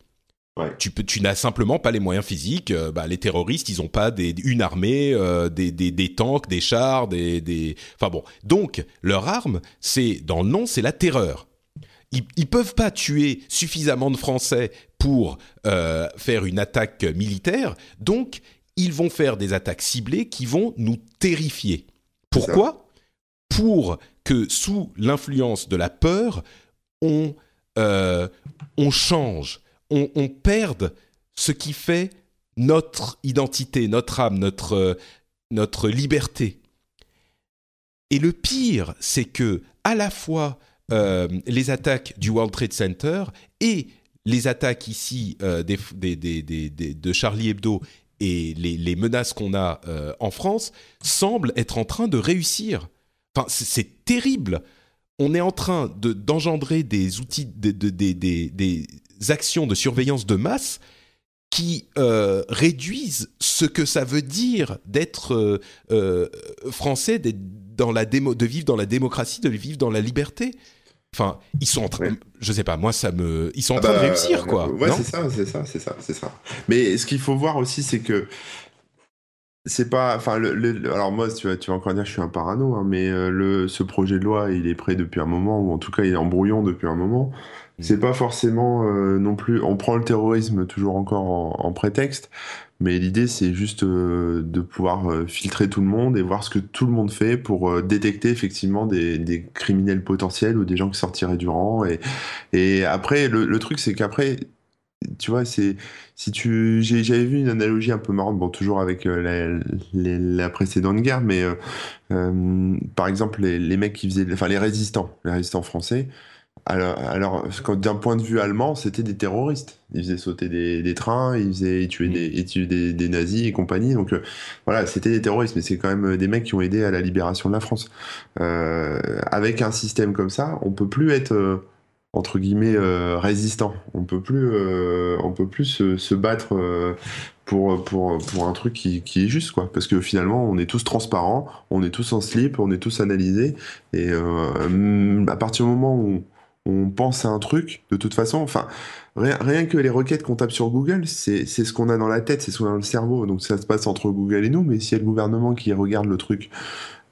Tu, peux, tu n'as simplement pas les moyens physiques. Bah, les terroristes, ils n'ont pas des, une armée, des, des, des, tanks, des chars, des, des. Enfin bon. Donc leur arme, c'est dans le nom, c'est la terreur ils, ils peuvent pas tuer suffisamment de Français pour euh, faire une attaque militaire, donc ils vont faire des attaques ciblées qui vont nous terrifier. Pourquoi? Pour que sous l'influence de la peur, on, euh, on change, on, on, perde ce qui fait notre identité, notre âme, notre, euh, notre liberté. Et le pire, c'est que à la fois euh, les attaques du World Trade Center et les attaques ici euh, de Charlie Hebdo et les, menaces qu'on a euh, en France semblent être en train de réussir. Enfin, c'est terrible. On est en train d'engendrer des outils, des actions de surveillance de masse qui réduisent ce que ça veut dire d'être français, de vivre dans la démocratie, de vivre dans la liberté. Enfin, ils sont en train, je sais pas, moi ça me, ils sont en ah train de bah, réussir quoi. Ouais, c'est ça, c'est ça, c'est ça, c'est ça. Mais ce qu'il faut voir aussi, c'est que c'est pas, enfin, le, alors moi, tu vas, tu vas encore dire, que je suis un parano, hein, mais euh, le, ce projet de loi, il est prêt depuis un moment, ou en tout cas, il est en brouillon depuis un moment. Mm. C'est pas forcément euh, non plus. On prend le terrorisme toujours encore en prétexte, mais l'idée, c'est juste euh, de pouvoir euh, filtrer tout le monde et voir ce que tout le monde fait pour euh, détecter effectivement des, criminels potentiels ou des gens qui sortiraient du rang. Et, après, le, truc, c'est qu'après, tu vois, c'est si tu, j'avais vu une analogie un peu marrante, bon, toujours avec la, précédente guerre, mais par exemple, les, mecs qui faisaient, enfin, les résistants, les résistants français, alors, alors d'un point de vue allemand, c'était des terroristes. Ils faisaient sauter des, des trains, ils, faisaient, ils tuaient, mm. des, ils tuaient des, des, nazis et compagnie. Donc euh, voilà, c'était des terroristes, mais c'est quand même des mecs qui ont aidé à la libération de la France. Euh, avec un système comme ça, on peut plus être euh, entre guillemets euh, résistant. On peut plus, on peut plus se, se battre pour, pour, pour un truc qui, qui, est juste, quoi. Parce que finalement, on est tous transparents, on est tous en slip, on est tous analysés. Et à partir du moment où on pense à un truc, de toute façon, enfin, rien, que les requêtes qu'on tape sur Google, c'est ce qu'on a dans la tête, c'est ce qu'on a dans le cerveau. Donc ça se passe entre Google et nous, mais s'il y a le gouvernement qui regarde le truc,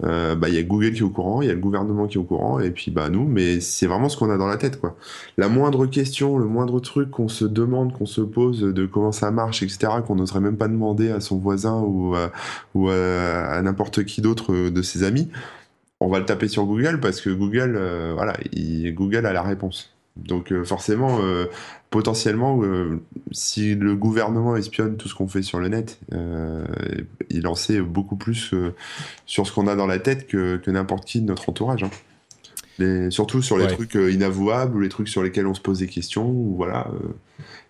euh, bah il y a Google qui est au courant, il y a le gouvernement qui est au courant, et puis bah nous, mais c'est vraiment ce qu'on a dans la tête, quoi. La moindre question, le moindre truc qu'on se demande, qu'on se pose de comment ça marche, etc., qu'on n'oserait même pas demander à son voisin ou ou à n'importe qui d'autre de ses amis, on va le taper sur Google parce que Google, euh, voilà, Google a la réponse. Donc euh, forcément, euh, potentiellement, si le gouvernement espionne tout ce qu'on fait sur le net, il en sait beaucoup plus sur ce qu'on a dans la tête que, n'importe qui de notre entourage. Hein. Surtout sur les trucs inavouables ou les trucs sur lesquels on se pose des questions. Ou voilà.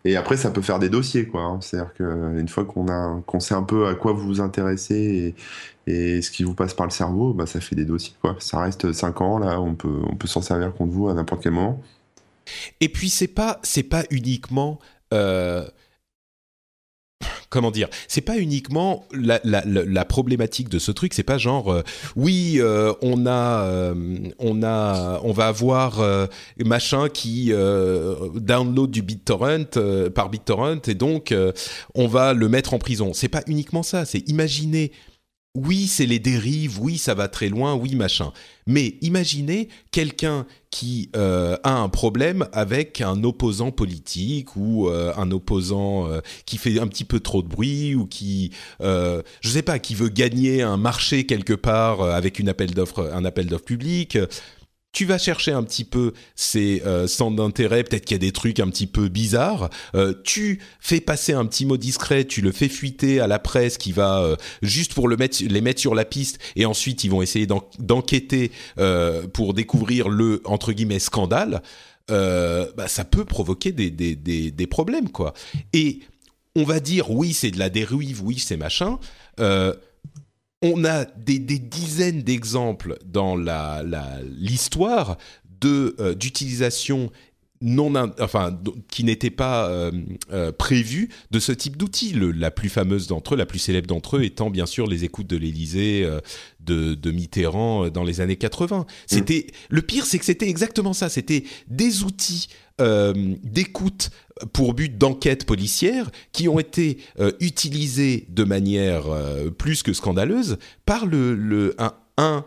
Et après, ça peut faire des dossiers, quoi. Hein. C'est-à-dire qu'une fois qu'on a, qu'on sait un peu à quoi vous vous intéressez et, et ce qui vous passe par le cerveau, bah, ça fait des dossiers, quoi. Ça reste 5 ans, là, on peut, on peut s'en servir contre vous à n'importe quel moment. Et puis, c'est pas, c'est pas uniquement. Euh, comment dire C'est pas uniquement la, la, la, problématique de ce truc. C'est pas genre euh, oui, euh, on a, euh, on a, on va avoir machin qui download du BitTorrent par BitTorrent et donc on va le mettre en prison. C'est pas uniquement ça. C'est imaginer oui, c'est les dérives, oui, ça va très loin, oui, machin. Mais imaginez quelqu'un qui euh, a un problème avec un opposant politique ou euh, un opposant euh, qui fait un petit peu trop de bruit ou qui, je sais pas, qui veut gagner un marché quelque part avec une appel un appel d'offres public tu vas chercher un petit peu ces euh, centres d'intérêt, peut-être qu'il y a des trucs un petit peu bizarres, euh, tu fais passer un petit mot discret, tu le fais fuiter à la presse qui va euh, juste pour le mettre, les mettre sur la piste et ensuite ils vont essayer d'enquêter pour découvrir le entre guillemets scandale, bah, ça peut provoquer des, des, des, des, problèmes quoi. Et on va dire oui c'est de la dérive, oui c'est machin on a des, dizaines d'exemples dans l'histoire euh, d'utilisation non enfin qui n'était pas euh, euh, prévu de ce type d'outils. La plus fameuse d'entre eux, la plus célèbre d'entre eux, étant bien sûr les écoutes de l'Élysée euh, de, Mitterrand dans les années 80. C'était le pire, c'est que c'était exactement ça. C'était des outils d'écoute pour but d'enquête policière qui ont été utilisés de manière plus que scandaleuse par le, le un, un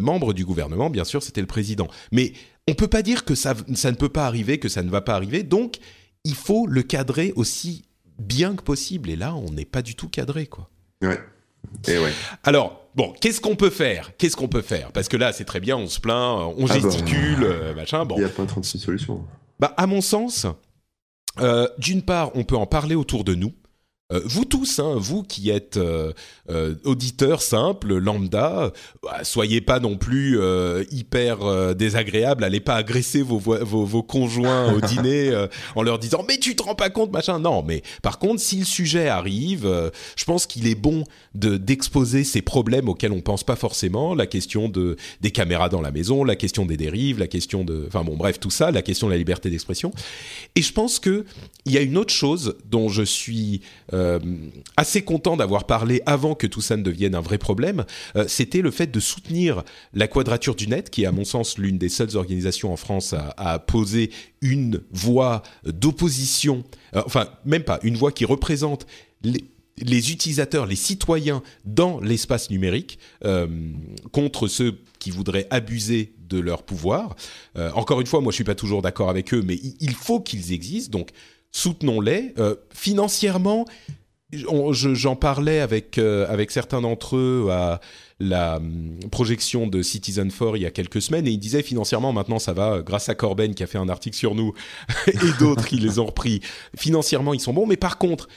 membre du gouvernement. Bien sûr, c'était le président, mais on peut pas dire que ça, ça ne peut pas arriver, que ça ne va pas arriver. Donc, il faut le cadrer aussi bien que possible. Et là, on n'est pas du tout cadré, quoi. Ouais. Et ouais. Alors, bon, qu'est-ce qu'on peut faire? Qu'est-ce qu'on peut faire? Parce que là, c'est très bien, on se plaint, on ah gesticule, euh, machin. Bon. Il n'y a pas 36 solutions. Bah, à mon sens, euh, d'une part, on peut en parler autour de nous. Euh, vous tous, hein, vous qui êtes euh, euh, auditeurs simples, lambda, bah, soyez pas non plus hyper désagréables, allez pas agresser vos, vos, vos conjoints au *laughs* dîner en leur disant mais tu te rends pas compte machin. Non, mais par contre si le sujet arrive, je pense qu'il est bon de d'exposer ces problèmes auxquels on pense pas forcément, la question de des caméras dans la maison, la question des dérives, la question de, enfin bon bref tout ça, la question de la liberté d'expression. Et je pense que il y a une autre chose dont je suis euh, assez content d'avoir parlé avant que tout ça ne devienne un vrai problème, euh, c'était le fait de soutenir la Quadrature du Net, qui est à mon sens l'une des seules organisations en France à, poser une voix d'opposition, euh, enfin même pas, une voix qui représente les, utilisateurs, les citoyens dans l'espace numérique contre ceux qui voudraient abuser de leur pouvoir. encore une fois, moi je suis pas toujours d'accord avec eux, mais il faut qu'ils existent. Donc soutenons-les financièrement j'en parlais avec euh, avec certains d'entre eux à la hum, projection de Citizen 4 il y a quelques semaines et ils disaient financièrement maintenant ça va grâce à Corben qui a fait un article sur nous *laughs* et d'autres qui les ont repris. Financièrement ils sont bons mais par contre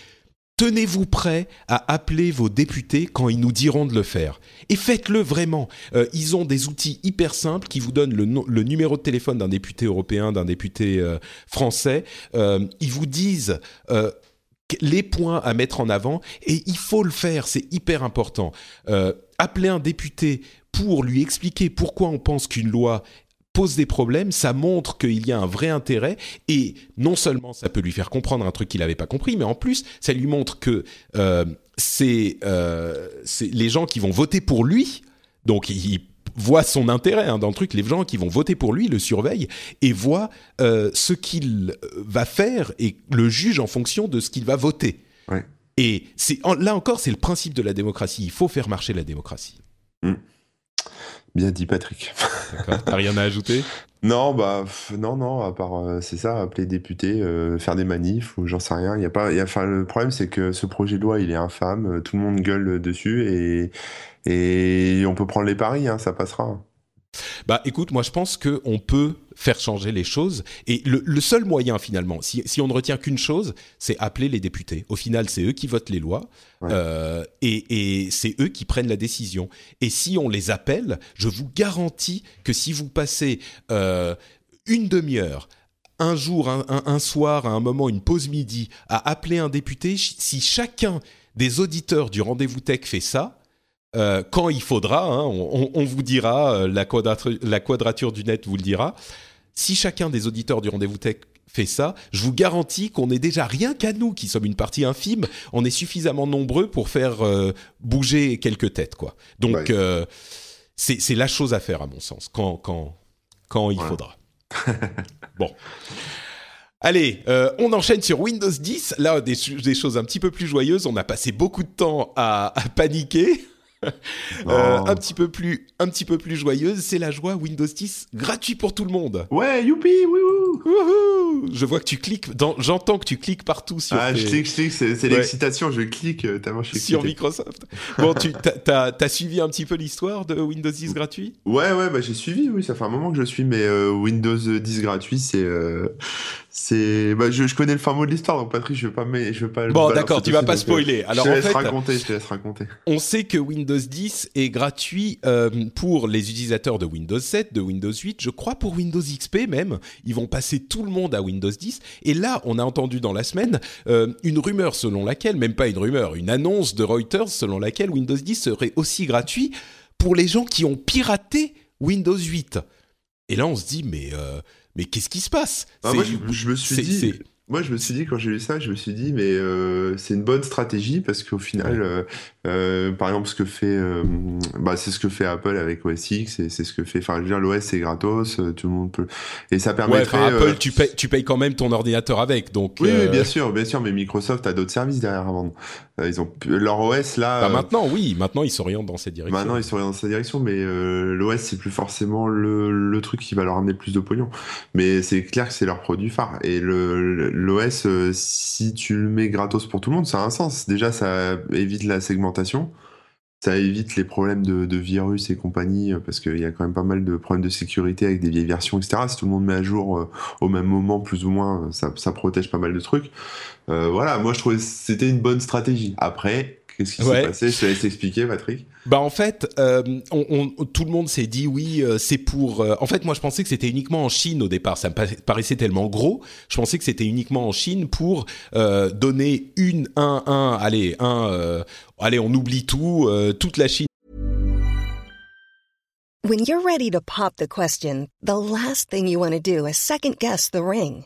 Tenez-vous prêt à appeler vos députés quand ils nous diront de le faire. Et faites-le vraiment. Euh, ils ont des outils hyper simples qui vous donnent le, numéro de téléphone d'un député européen, d'un député euh, français. ils vous disent les points à mettre en avant et il faut le faire, c'est hyper important. Euh, appeler un député pour lui expliquer pourquoi on pense qu'une loi pose des problèmes, ça montre qu'il y a un vrai intérêt et non seulement ça peut lui faire comprendre un truc qu'il n'avait pas compris, mais en plus ça lui montre que euh, euh, c'est les gens qui vont voter pour lui, donc il voit son intérêt hein, dans le truc. Les gens qui vont voter pour lui le surveillent et voient euh, ce qu'il va faire et le jugent en fonction de ce qu'il va voter. Et c'est là encore, c'est le principe de la démocratie. Il faut faire marcher la démocratie. Hmm. Bien dit, Patrick. D'accord. T'as rien à ajouter? Non, bah non, non. À part, euh, c'est ça, appeler député, euh, faire des manifs ou j'en sais rien. Il y a pas. enfin, le problème, c'est que ce projet de loi, il est infâme. Tout le monde gueule dessus et et on peut prendre les paris, hein, ça passera. Bah écoute, moi je pense qu'on peut faire changer les choses. Et le, seul moyen finalement, si, on ne retient qu'une chose, c'est appeler les députés. Au final, c'est eux qui votent les lois euh, et, c'est eux qui prennent la décision. Et si on les appelle, je vous garantis que si vous passez euh, une demi-heure un jour, un, un, soir, à un moment, une pause midi, à appeler un député, si chacun des auditeurs du rendez-vous tech fait ça, euh, quand il faudra, hein, on, vous dira, euh, la, quadrature, la, quadrature, du net vous le dira. Si chacun des auditeurs du rendez-vous tech fait ça, je vous garantis qu'on est déjà rien qu'à nous qui sommes une partie infime, on est suffisamment nombreux pour faire euh, bouger quelques têtes, quoi. Donc euh, c'est la chose à faire à mon sens quand quand quand il faudra. *laughs* bon. Allez, euh, on enchaîne sur Windows 10. Là, des, des, choses un petit peu plus joyeuses. On a passé beaucoup de temps à, à paniquer. Euh, un petit peu plus, un petit peu plus joyeuse, c'est la joie Windows 10 gratuit pour tout le monde. Ouais, youpi, wouhou. Je vois que tu cliques, j'entends que tu cliques partout sur. Ah, je clique, je clique, c'est l'excitation, je clique euh, suis Sur Microsoft. bon, tu as, suivi un petit peu l'histoire de Windows 10 gratuit? Ouais, ouais, bah j'ai suivi, oui, ça fait un moment que je suis, mais euh, Windows 10 gratuit, c'est c'est bah, je, je, connais le fin mot de l'histoire donc Patrick je vais pas mais je vais pas bon d'accord tu vas pas spoiler. Alors je te laisse en fait, raconter je te laisse raconter. on sait que Windows 10 est gratuit euh, pour les utilisateurs de Windows 7 de Windows 8 je crois pour Windows XP même. Ils vont passer tout le monde à Windows 10 et là on a entendu dans la semaine euh, une rumeur selon laquelle même pas une rumeur une annonce de Reuters selon laquelle Windows 10 serait aussi gratuit pour les gens qui ont piraté Windows 8 et là on se dit mais euh, mais qu'est-ce qui se passe? Bah, moi, je, me suis dit, moi, je me suis dit, quand j'ai lu ça, je me suis dit, mais euh, c'est une bonne stratégie parce qu'au final, euh, euh, par exemple, ce que fait, bah, c'est ce que fait Apple avec OS X et c'est ce que fait, enfin, je veux dire, l'OS c'est gratos, tout le monde peut, et ça permettrait. Ouais, Apple, tu payes, tu payes quand même ton ordinateur avec, donc. Oui, bien sûr, bien sûr, mais Microsoft a d'autres services derrière à vendre. Ils ont leur OS là. Bah, maintenant, oui, maintenant ils s'orientent dans cette direction. Maintenant, ils s'orientent dans cette direction, mais l'OS c'est plus forcément le, le truc qui va leur amener plus de pognon. Mais c'est clair que c'est leur produit phare et le l'OS, euh, si tu le mets gratos pour tout le monde, ça a un sens. Déjà, ça évite la segmentation, ça évite les problèmes de, virus et compagnie, euh, parce qu'il y a quand même pas mal de problèmes de sécurité avec des vieilles versions, etc. Si tout le monde met à jour euh, au même moment, plus ou moins, ça, protège pas mal de trucs. voilà, moi je trouvais c'était une bonne stratégie. Après, Qu'est-ce qui s'est passé? Je te laisse expliquer, Patrick. Bah en fait, euh, on, tout le monde s'est dit oui, euh, c'est pour. Euh, en fait, moi je pensais que c'était uniquement en Chine au départ. Ça me paraissait tellement gros. Je pensais que c'était uniquement en Chine pour donner une, un, un, allez, un, allez, on oublie tout, toute la Chine. When you're ready to pop the question, the last thing you want to do is second guess the ring.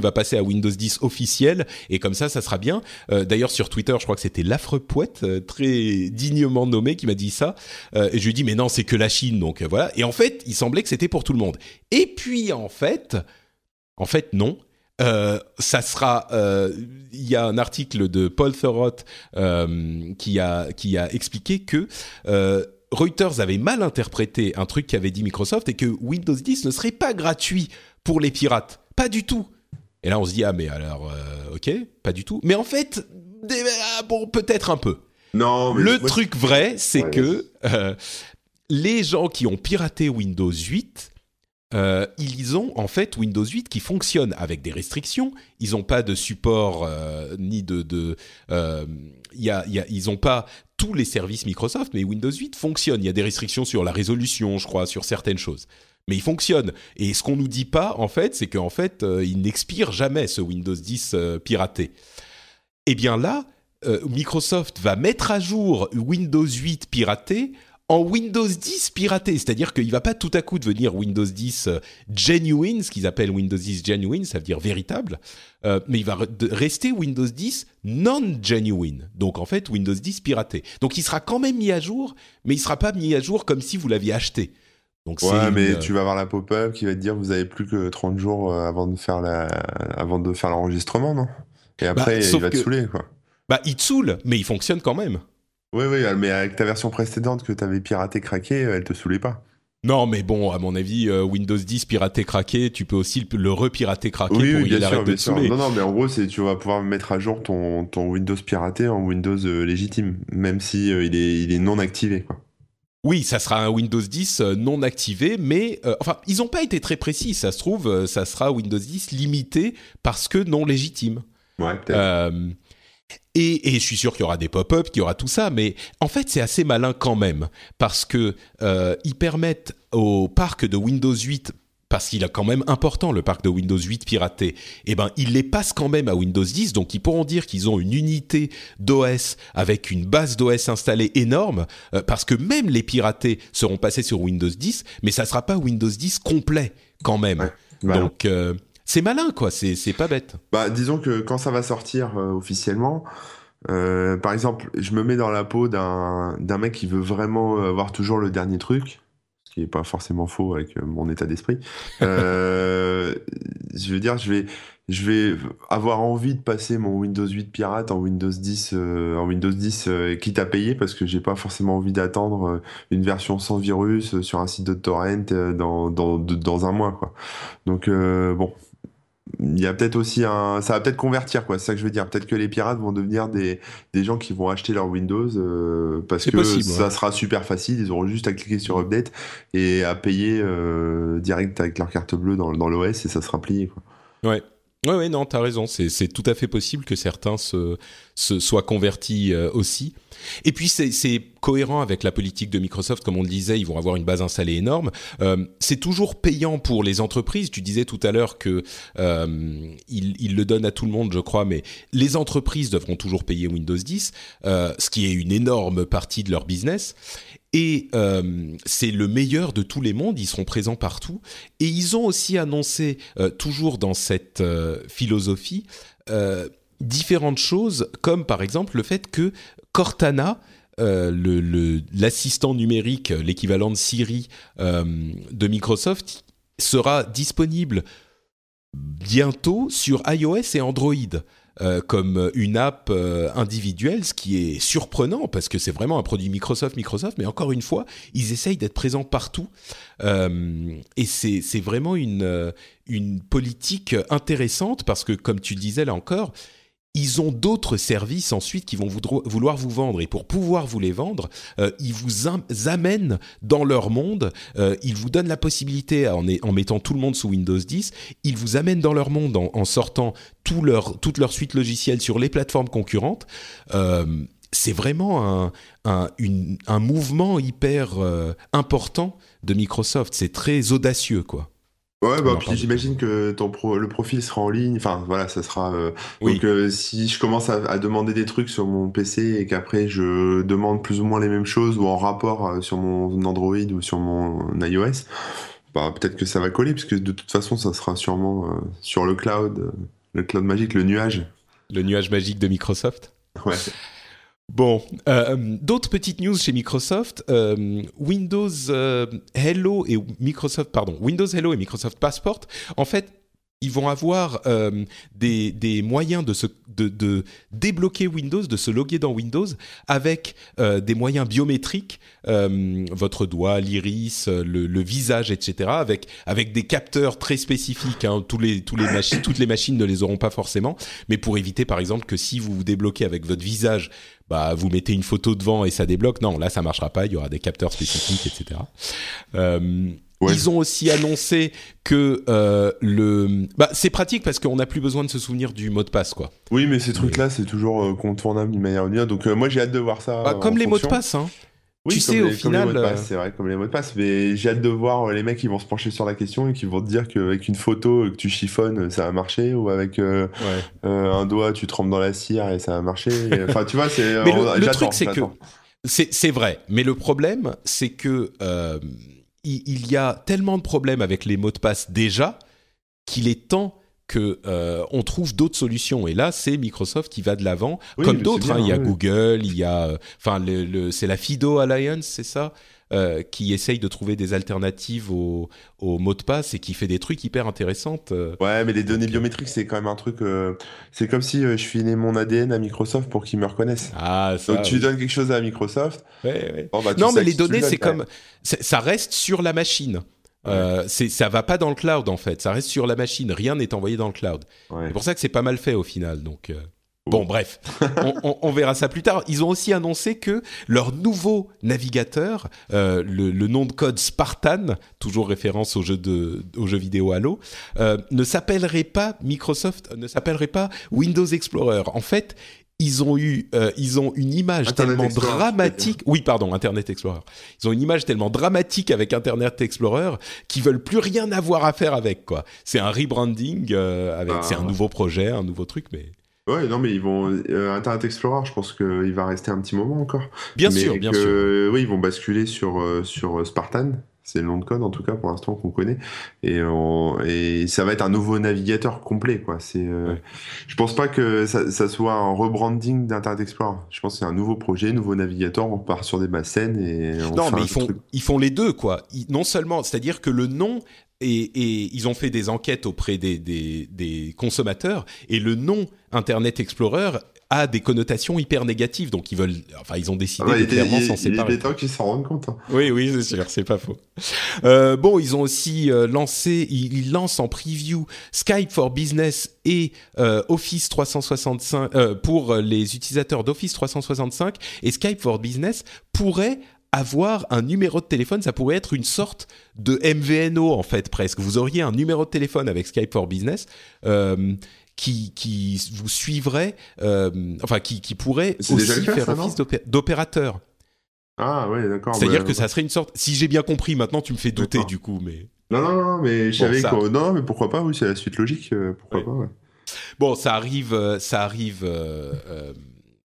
va passer à Windows 10 officiel et comme ça ça sera bien. Euh, d'ailleurs sur Twitter, je crois que c'était l'affreux poète euh, très dignement nommé qui m'a dit ça euh, et je lui dit mais non, c'est que la Chine donc voilà. Et en fait, il semblait que c'était pour tout le monde. Et puis en fait en fait non. ça sera. Il y a un article de Paul Thurrott qui a qui a expliqué que Reuters avait mal interprété un truc qu'avait dit Microsoft et que Windows 10 ne serait pas gratuit pour les pirates. Pas du tout. Et là, on se dit, ah, mais alors, euh, ok, pas du tout. Mais en fait, ah, bon, peut-être un peu. Non, mais Le truc vrai, c'est que euh, les gens qui ont piraté Windows 8, euh, ils ont en fait Windows 8 qui fonctionne avec des restrictions. Ils n'ont pas de support ni de, de y a, y a, ils n'ont pas tous les services Microsoft, mais Windows 8 fonctionne. Il y a des restrictions sur la résolution, je crois, sur certaines choses mais il fonctionne. Et ce qu'on nous dit pas, en fait, c'est qu'en fait, euh, il n'expire jamais ce Windows 10 euh, piraté. Eh bien là, euh, Microsoft va mettre à jour Windows 8 piraté en Windows 10 piraté, c'est-à-dire qu'il va pas tout à coup devenir Windows 10 genuine, ce qu'ils appellent Windows 10 genuine, ça veut dire véritable, mais il va rester Windows 10 non genuine, donc en fait Windows 10 piraté. Donc il sera quand même mis à jour, mais il sera pas mis à jour comme si vous l'aviez acheté. Donc ouais, mais tu vas avoir la pop-up qui va te dire vous avez plus que 30 jours euh, avant de faire la avant de faire l'enregistrement, non? Et après, bah, il va te saouler, quoi. Bah, il te saoule, mais il fonctionne quand même. Oui, oui, mais avec ta version précédente que tu avais piraté, craqué, elle te saoulait pas. Non, mais bon, à mon avis, euh, Windows 10 piraté craqué, tu peux aussi le repirater craqué oui, pour oui, sûr, bien sûr. Non, non, mais en gros, c'est tu vas pouvoir mettre à jour ton, ton Windows piraté en Windows euh, légitime, même si euh, il est il est non activé, quoi. Oui, ça sera un Windows 10 non activé, mais enfin, ils n'ont pas été très précis. Ça se trouve, ça sera Windows 10 limité parce que non légitime. Ouais, peut-être. Et, je suis sûr qu'il y aura des pop-up, qu'il y aura tout ça, mais en fait c'est assez malin quand même parce que euh, ils permettent au parc de Windows 8 parce qu'il est quand même important le parc de Windows 8 piraté, eh ben ils les passent quand même à Windows 10, donc ils pourront dire qu'ils ont une unité d'OS avec une base d'OS installée énorme, euh, parce que même les piratés seront passés sur Windows 10, mais ça sera pas Windows 10 complet quand même. Bah donc euh, c'est malin, quoi. C'est pas bête. Bah, disons que quand ça va sortir euh, officiellement, par exemple, je me mets dans la peau d'un mec qui veut vraiment avoir toujours le dernier truc, qui est pas forcément faux avec euh, mon état d'esprit. *laughs* je veux dire, je vais, je vais avoir envie de passer mon Windows 8 pirate en Windows 10, en Windows 10, quitte à payer, parce que j'ai pas forcément envie d'attendre une version sans virus sur un site de torrent dans, dans, dans un mois, quoi. Donc bon, il y a peut-être aussi un ça va peut-être convertir quoi c'est ça que je veux dire. Peut-être que les pirates vont devenir des, des gens qui vont acheter leur Windows euh, parce que ça sera super facile. Ils auront juste à cliquer sur update et à payer euh, direct avec leur carte bleue dans, dans l'OS et ça sera plié quoi. Ouais Ouais, ouais, non, t'as raison. C'est tout à fait possible que certains se, se soient convertis euh, aussi. Et puis c'est cohérent avec la politique de Microsoft, comme on le disait, ils vont avoir une base installée énorme. Euh, c'est toujours payant pour les entreprises. Tu disais tout à l'heure que euh, il, le donne à tout le monde, je crois, mais les entreprises devront toujours payer Windows 10, euh, ce qui est une énorme partie de leur business. Et euh, c'est le meilleur de tous les mondes, ils seront présents partout. Et ils ont aussi annoncé, euh, toujours dans cette euh, philosophie, différentes choses, comme par exemple le fait que Cortana, l'assistant numérique, l'équivalent de Siri de Microsoft, sera disponible bientôt sur iOS et Android. Euh, comme une app euh, individuelle, ce qui est surprenant parce que c'est vraiment un produit Microsoft, Microsoft, mais encore une fois, ils essayent d'être présents partout. Euh, et c'est vraiment une, une politique intéressante parce que, comme tu disais là encore, ils ont d'autres services ensuite qui vont vouloir vous vendre et pour pouvoir vous les vendre, euh, ils vous amènent dans leur monde, euh, ils vous donnent la possibilité en, mettant tout le monde sous Windows 10, ils vous amènent dans leur monde en, sortant tout leur, toute leur suite logicielle sur les plateformes concurrentes. Euh, c'est vraiment un, un, mouvement hyper important de Microsoft. C'est très audacieux, quoi. Ouais, bah, puis j'imagine que ton le profil sera en ligne. Enfin, voilà, ça sera. Euh, donc, euh, si je commence à, demander des trucs sur mon PC et qu'après je demande plus ou moins les mêmes choses ou en rapport euh, sur mon Android ou sur mon iOS, bah, peut-être que ça va coller, puisque de toute façon, ça sera sûrement sur le cloud, le cloud magique, le nuage. Le nuage magique de Microsoft Ouais. *laughs* Bon, euh, d'autres petites news chez Microsoft. Euh, Windows euh, Hello et Microsoft, pardon, Windows Hello et Microsoft Passport. En fait, ils vont avoir des, moyens de, débloquer Windows, de se loguer dans Windows avec des moyens biométriques, votre doigt, l'iris, le, visage, etc. Avec, des capteurs très spécifiques. Hein. Toutes les machines ne les auront pas forcément, mais pour éviter par exemple que si vous vous débloquez avec votre visage, bah, vous mettez une photo devant et ça débloque. Non, là ça marchera pas. Il y aura des capteurs spécifiques, etc. Euh, ils ont aussi annoncé que euh, le, bah, c'est pratique parce qu'on n'a plus besoin de se souvenir du mot de passe, quoi. Oui, mais ces trucs-là, c'est toujours euh, contournable d'une manière ou d'une autre. Donc euh, moi, j'ai hâte de voir ça. Bah, comme les mots de passe, hein. Oui, tu sais, au final, c'est vrai, comme les mots de passe. Mais j'ai hâte de voir les mecs qui vont se pencher sur la question et qui vont te dire qu'avec une photo que tu chiffonnes, ça va marcher, ou avec un doigt, tu trempes dans la cire et ça va marcher. Enfin, tu vois, c'est. *laughs* Mais le, truc, c'est que c'est vrai. Mais le problème, c'est que il, y a tellement de problèmes avec les mots de passe déjà qu'il est temps que euh, on trouve d'autres solutions. Et là, c'est Microsoft qui va de l'avant, comme d'autres. Hein. il y a Google, il y a, euh, enfin, le, c'est la FIDO Alliance, c'est ça. euh, qui essaye de trouver des alternatives aux, aux, mots de passe et qui fait des trucs hyper intéressants. Ouais, mais les données biométriques, c'est quand même un truc. c'est comme si je filais mon ADN à Microsoft pour qu'ils me reconnaissent. Ah, ça, Donc tu donnes quelque chose à Microsoft. Ouais, ouais. Bah, non, mais les données, c'est comme ça reste sur la machine. Euh, ça va pas dans le cloud en fait, ça reste sur la machine, rien n'est envoyé dans le cloud. C'est pour ça que c'est pas mal fait au final. Donc euh, bon, bref, *laughs* on, verra ça plus tard. Ils ont aussi annoncé que leur nouveau navigateur, euh, le, nom de code Spartan, toujours référence au jeu de au jeu vidéo Halo, ne s'appellerait pas Microsoft, ne s'appellerait pas Windows Explorer. En fait, ils ont eu, euh, ils ont une image tellement dramatique. Oui, pardon, Internet Explorer. Ils ont une image tellement dramatique avec Internet Explorer qu'ils veulent plus rien avoir à faire avec quoi. C'est un rebranding euh, avec, c'est un ah. nouveau projet, un nouveau truc, mais. Ouais, non, mais ils vont euh, Internet Explorer. Je pense qu'il va rester un petit moment encore. Bien sûr, bien sûr. Oui, ils vont basculer sur sur Spartan. C'est le nom de code en tout cas pour l'instant qu'on connaît. Et, et ça va être un nouveau navigateur complet quoi. C'est, euh, je pense pas que ça, ça soit un rebranding d'Internet Explorer. Je pense que c'est un nouveau projet, nouveau navigateur. On part sur des bassines et on non mais ils font ils font les deux quoi. non seulement, c'est-à-dire que le nom et, et, ils ont fait des enquêtes auprès des, des, des consommateurs et le nom Internet Explorer a des connotations hyper négatives. Donc ils veulent, enfin ils ont décidé de clairement s'en séparer. Il y a des gens qui s'en rendent compte. Hein. Oui, oui, c'est sûr, c'est pas faux. Euh, bon, ils ont aussi euh, lancé, ils, lancent en preview Skype for Business et euh, Office 365 pour les utilisateurs d'Office 365 et Skype for Business pourrait avoir un numéro de téléphone, ça pourrait être une sorte de MVNO en fait presque. Vous auriez un numéro de téléphone avec Skype for Business qui, qui vous suivrait, euh, enfin qui, qui pourrait aussi faire office d'opérateur. Ah ouais, d'accord. C'est-à-dire bah, que ça serait une sorte. Si j'ai bien compris, maintenant tu me fais douter du coup, mais. Non, non, non, mais je savais bon, Non, mais pourquoi pas Oui, c'est la suite logique. Euh, pourquoi pas ouais. Bon, ça arrive, euh, ça arrive.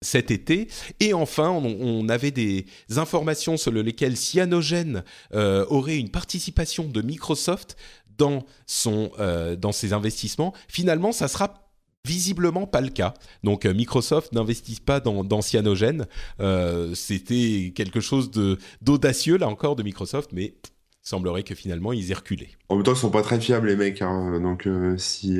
cet été. Et enfin, on, on, avait des informations sur lesquelles Cyanogen aurait une participation de Microsoft dans, son, euh, dans ses investissements. Finalement, ça sera visiblement pas le cas. Donc euh, Microsoft n'investit pas dans, dans Cyanogen. Euh, c'était quelque chose d'audacieux là encore de Microsoft, mais il semblerait que finalement ils aient reculé. En même temps, ils sont pas très fiables les mecs, hein. donc si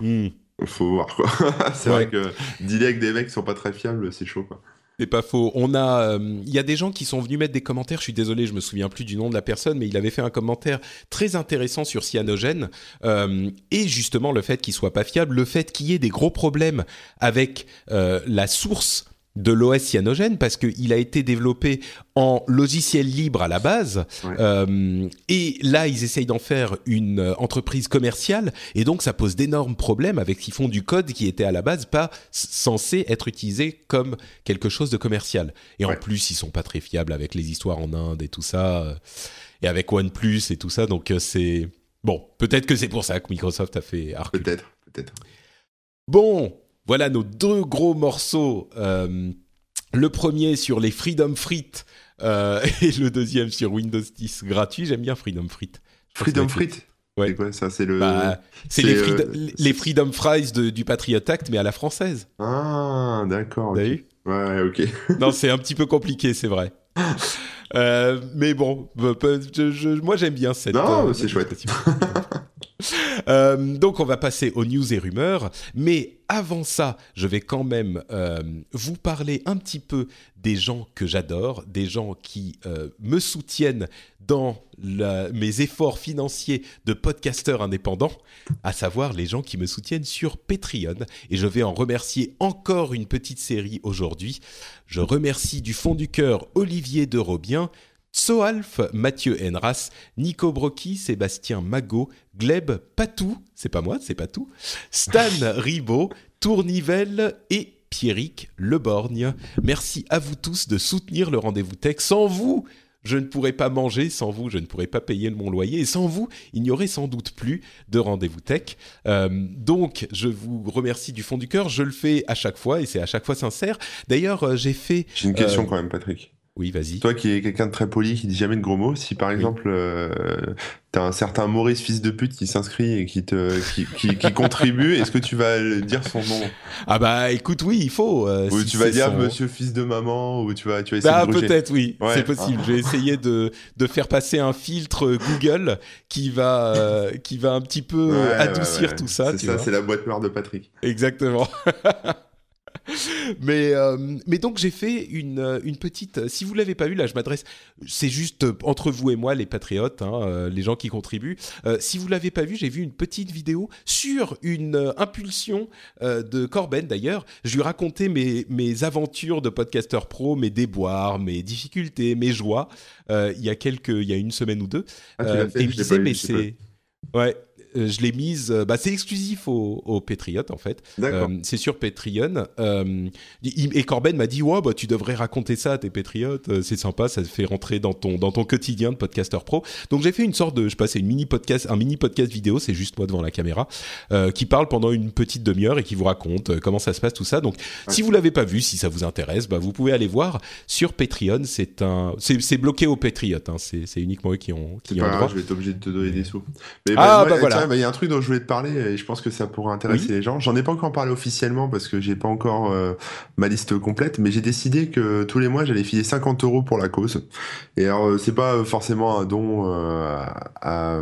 hmm. faut voir quoi. *laughs* c'est vrai que dealer des mecs qui sont pas très fiables, c'est chaud quoi. C'est pas faux. On a, euh, il y a des gens qui sont venus mettre des commentaires. Je suis désolé, je me souviens plus du nom de la personne, mais il avait fait un commentaire très intéressant sur Cyanogen euh, et justement le fait qu'il soit pas fiable, le fait qu'il y ait des gros problèmes avec euh, la source de l'OS cyanogène parce qu'il a été développé en logiciel libre à la base euh, et là ils essayent d'en faire une euh, entreprise commerciale et donc ça pose d'énormes problèmes avec qu'ils font du code qui était à la base pas censé être utilisé comme quelque chose de commercial. Et en plus ils sont pas très fiables avec les histoires en Inde et tout ça euh, et avec OnePlus et tout ça donc c'est bon peut-être que c'est pour ça que Microsoft a fait peut-être peut-être. Bon voilà nos deux gros morceaux. Euh, le premier sur les Freedom Frites euh, *laughs* et le deuxième sur Windows 10 gratuit. J'aime bien Freedom Frites. Freedom Frites Ouais. C'est ça C'est le. Bah, c'est les, les, Freedom Fries du Patriot Act, mais à la française. Ah, d'accord. Okay. Ouais, ok. *laughs* non, c'est un petit peu compliqué, c'est vrai. Euh, mais bon, moi j'aime bien cette. Non, c'est chouette. Euh, donc on va passer aux news et rumeurs, mais avant ça, je vais quand même euh, vous parler un petit peu des gens que j'adore, des gens qui euh, me soutiennent dans mes efforts financiers de podcasteur indépendant, à savoir les gens qui me soutiennent sur Patreon. Et je vais en remercier encore une petite série aujourd'hui. Je remercie du fond du cœur Olivier de Robien, Soalf, Mathieu Enras, Nico Brocchi, Sébastien Magot, Gleb Patou, c'est pas moi, c'est Patou, Stan *laughs* Ribot, Tournivelle et Pierrick Leborgne. Merci à vous tous de soutenir le rendez-vous tech. Sans vous, je ne pourrais pas manger, sans vous, je ne pourrais pas payer mon loyer, et sans vous, il n'y aurait sans doute plus de rendez-vous tech. Euh, donc, je vous remercie du fond du cœur. Je le fais à chaque fois, et c'est à chaque fois sincère. D'ailleurs, euh, j'ai fait. J'ai une question euh, quand même, Patrick. Oui, vas-y. Toi qui es quelqu'un de très poli, qui dit jamais de gros mots, si par exemple euh, t'as un certain Maurice fils de pute qui s'inscrit et qui te qui, qui, *laughs* contribue, est-ce que tu vas dire son nom? Ah bah écoute, oui, il faut. Euh, ou tu vas dire Monsieur fils de maman, ou tu vas tu vas essayer bah, de peut-être oui, c'est possible. Je vais essayer de de faire passer un filtre Google qui va euh, qui va un petit peu adoucir tout ça. C'est ça, c'est la boîte noire de Patrick. Exactement. *laughs* *laughs* mais, euh, mais donc j'ai fait une, euh, une petite. Euh, si vous l'avez pas eu, là, je m'adresse. C'est juste entre vous et moi, les patriotes, hein, les gens qui contribuent. si vous l'avez pas vu, j'ai vu une petite vidéo sur une impulsion de Corben. D'ailleurs, je lui racontais mes, mes aventures de podcasteur pro, mes déboires, mes difficultés, mes joies. il y a quelques, il y a une semaine ou deux. Ah, et je disais, mais c'est Ouais, je l'ai mise. Euh, bah, c'est exclusif aux, aux Patriotes en fait. Euh, c'est sur Patreon. et Corben m'a dit ouais bah tu devrais raconter ça à tes Patriotes. c'est sympa, ça te fait rentrer dans ton dans ton quotidien de podcasteur pro. Donc j'ai fait une sorte de, je passe une mini podcast, un mini podcast vidéo. C'est juste moi devant la caméra qui parle pendant une petite demi-heure et qui vous raconte comment ça se passe tout ça. Donc si vous l'avez pas vu, si ça vous intéresse, bah vous pouvez aller voir sur Patreon. C'est un, c'est bloqué aux Patriotes. Hein. C'est uniquement eux qui ont qui ont droit. je vais être obligé de te donner des sous. Mais ah bah, bah voilà. Bah, il y a un truc dont je voulais te parler et je pense que ça pourrait intéresser les gens. J'en ai pas encore parlé officiellement parce que j'ai pas encore euh, ma liste complète, mais j'ai décidé que tous les mois j'allais filer 50 euros pour la cause. Et alors euh, c'est pas forcément un don euh, à,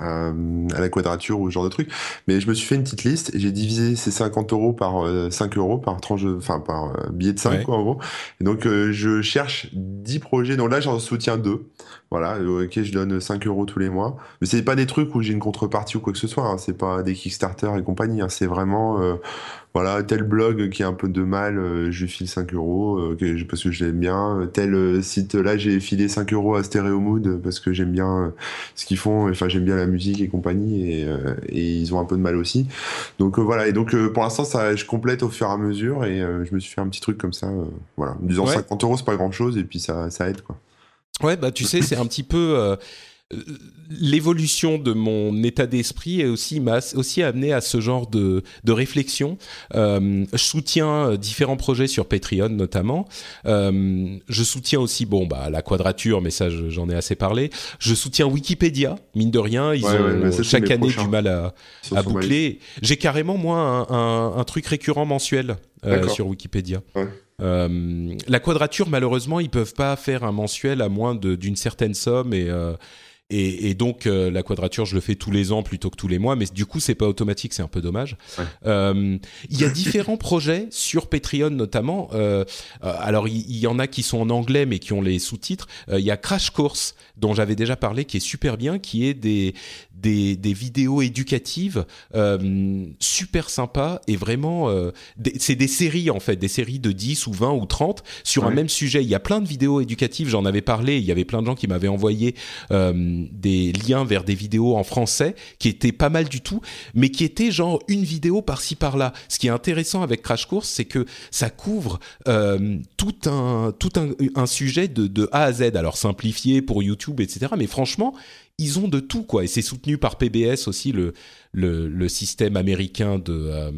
à, la quadrature ou ce genre de truc, mais je me suis fait une petite liste et j'ai divisé ces 50 euros par 5 euros par tranche, enfin par billet de 5 quoi en gros. Et donc je cherche 10 projets. Donc là j'en soutiens deux. Voilà, ok, je donne 5 euros tous les mois. Mais c'est pas des trucs où j'ai une contrepartie ou quoi que ce soit. Hein. C'est pas des Kickstarter et compagnie. Hein. C'est vraiment, euh, voilà, tel blog qui a un peu de mal, euh, je file 5 euros euh, parce que je l'aime bien. Tel site, là, j'ai filé 5 euros à Stereo Mood parce que j'aime bien ce qu'ils font. Enfin, j'aime bien la musique et compagnie. Et, et, ils ont un peu de mal aussi. Donc voilà. Et donc pour l'instant, ça, je complète au fur et à mesure. Et je me suis fait un petit truc comme ça. voilà. En disant 50 euros, c'est pas grand chose. Et puis ça, ça aide, quoi. Ouais, bah tu sais, c'est un petit peu euh, l'évolution de mon état d'esprit est aussi m'a aussi amené à ce genre de, de réflexion. Euh, je soutiens différents projets sur Patreon notamment. Euh, je soutiens aussi bon bah la quadrature, mais ça j'en ai assez parlé. Je soutiens Wikipédia, mine de rien, ils ont chaque année du mal à, à boucler. J'ai carrément moi un, un, un, truc récurrent mensuel euh, sur Wikipédia. Ouais. Euh, la quadrature, malheureusement, ils peuvent pas faire un mensuel à moins d'une certaine somme et euh, et, et, donc euh, la quadrature, je le fais tous les ans plutôt que tous les mois, mais du coup c'est pas automatique, c'est un peu dommage. Euh, il y a différents projets sur Patreon notamment. Euh, alors il y, en a qui sont en anglais mais qui ont les sous-titres. Il y a Crash Course dont j'avais déjà parlé, qui est super bien, qui est des des, des vidéos éducatives super sympas et vraiment c'est des séries en fait, des séries de 10 ou 20 ou 30 sur un même sujet. Il y a plein de vidéos éducatives, j'en avais parlé. Il y avait plein de gens qui m'avaient envoyé des liens vers des vidéos en français qui étaient pas mal du tout, mais qui étaient genre une vidéo par-ci par-là. Ce qui est intéressant avec Crash Course, c'est que ça couvre euh, tout un tout un, un sujet de, de A à Z. Alors simplifié pour YouTube, etc. Mais franchement, ils ont de tout quoi. Et c'est soutenu par PBS aussi le le, le système américain de euh,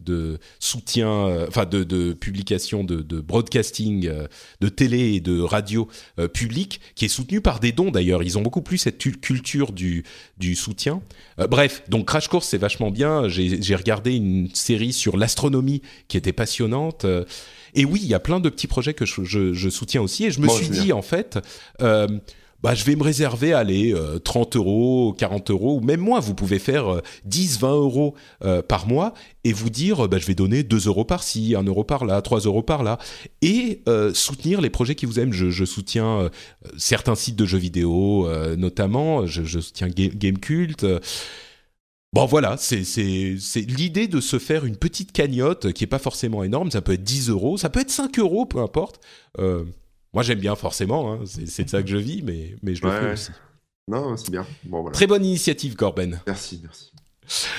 de soutien, euh, enfin de, de, publication, de, de broadcasting, euh, de télé et de radio euh, public, qui est soutenu par des dons d'ailleurs. Ils ont beaucoup plus cette culture du, du soutien. bref, donc Crash Course c'est vachement bien. J'ai regardé une série sur l'astronomie qui était passionnante. et oui, il y a plein de petits projets que je, je, je soutiens aussi. Et je me suis dit en fait bah, je vais me réserver, allez, 30 euros, 40 euros, ou même moins. Vous pouvez faire 10, 20 euros euh, par mois et vous dire, bah, je vais donner 2 euros par-ci, 1 euro par-là, 3 euros par-là, et euh, soutenir les projets qui vous aiment. Je, soutiens euh, certains sites de jeux vidéo, notamment. Je, soutiens Game, Cult. Bon voilà, c'est l'idée de se faire une petite cagnotte qui est pas forcément énorme. Ça peut être 10 euros, ça peut être 5 euros, peu importe. Euh, moi, j'aime bien forcément, hein. c'est de ça que je vis, mais, mais je le fais aussi. Non, c'est bien. Bon, voilà. Très bonne initiative, Corben. Merci, merci.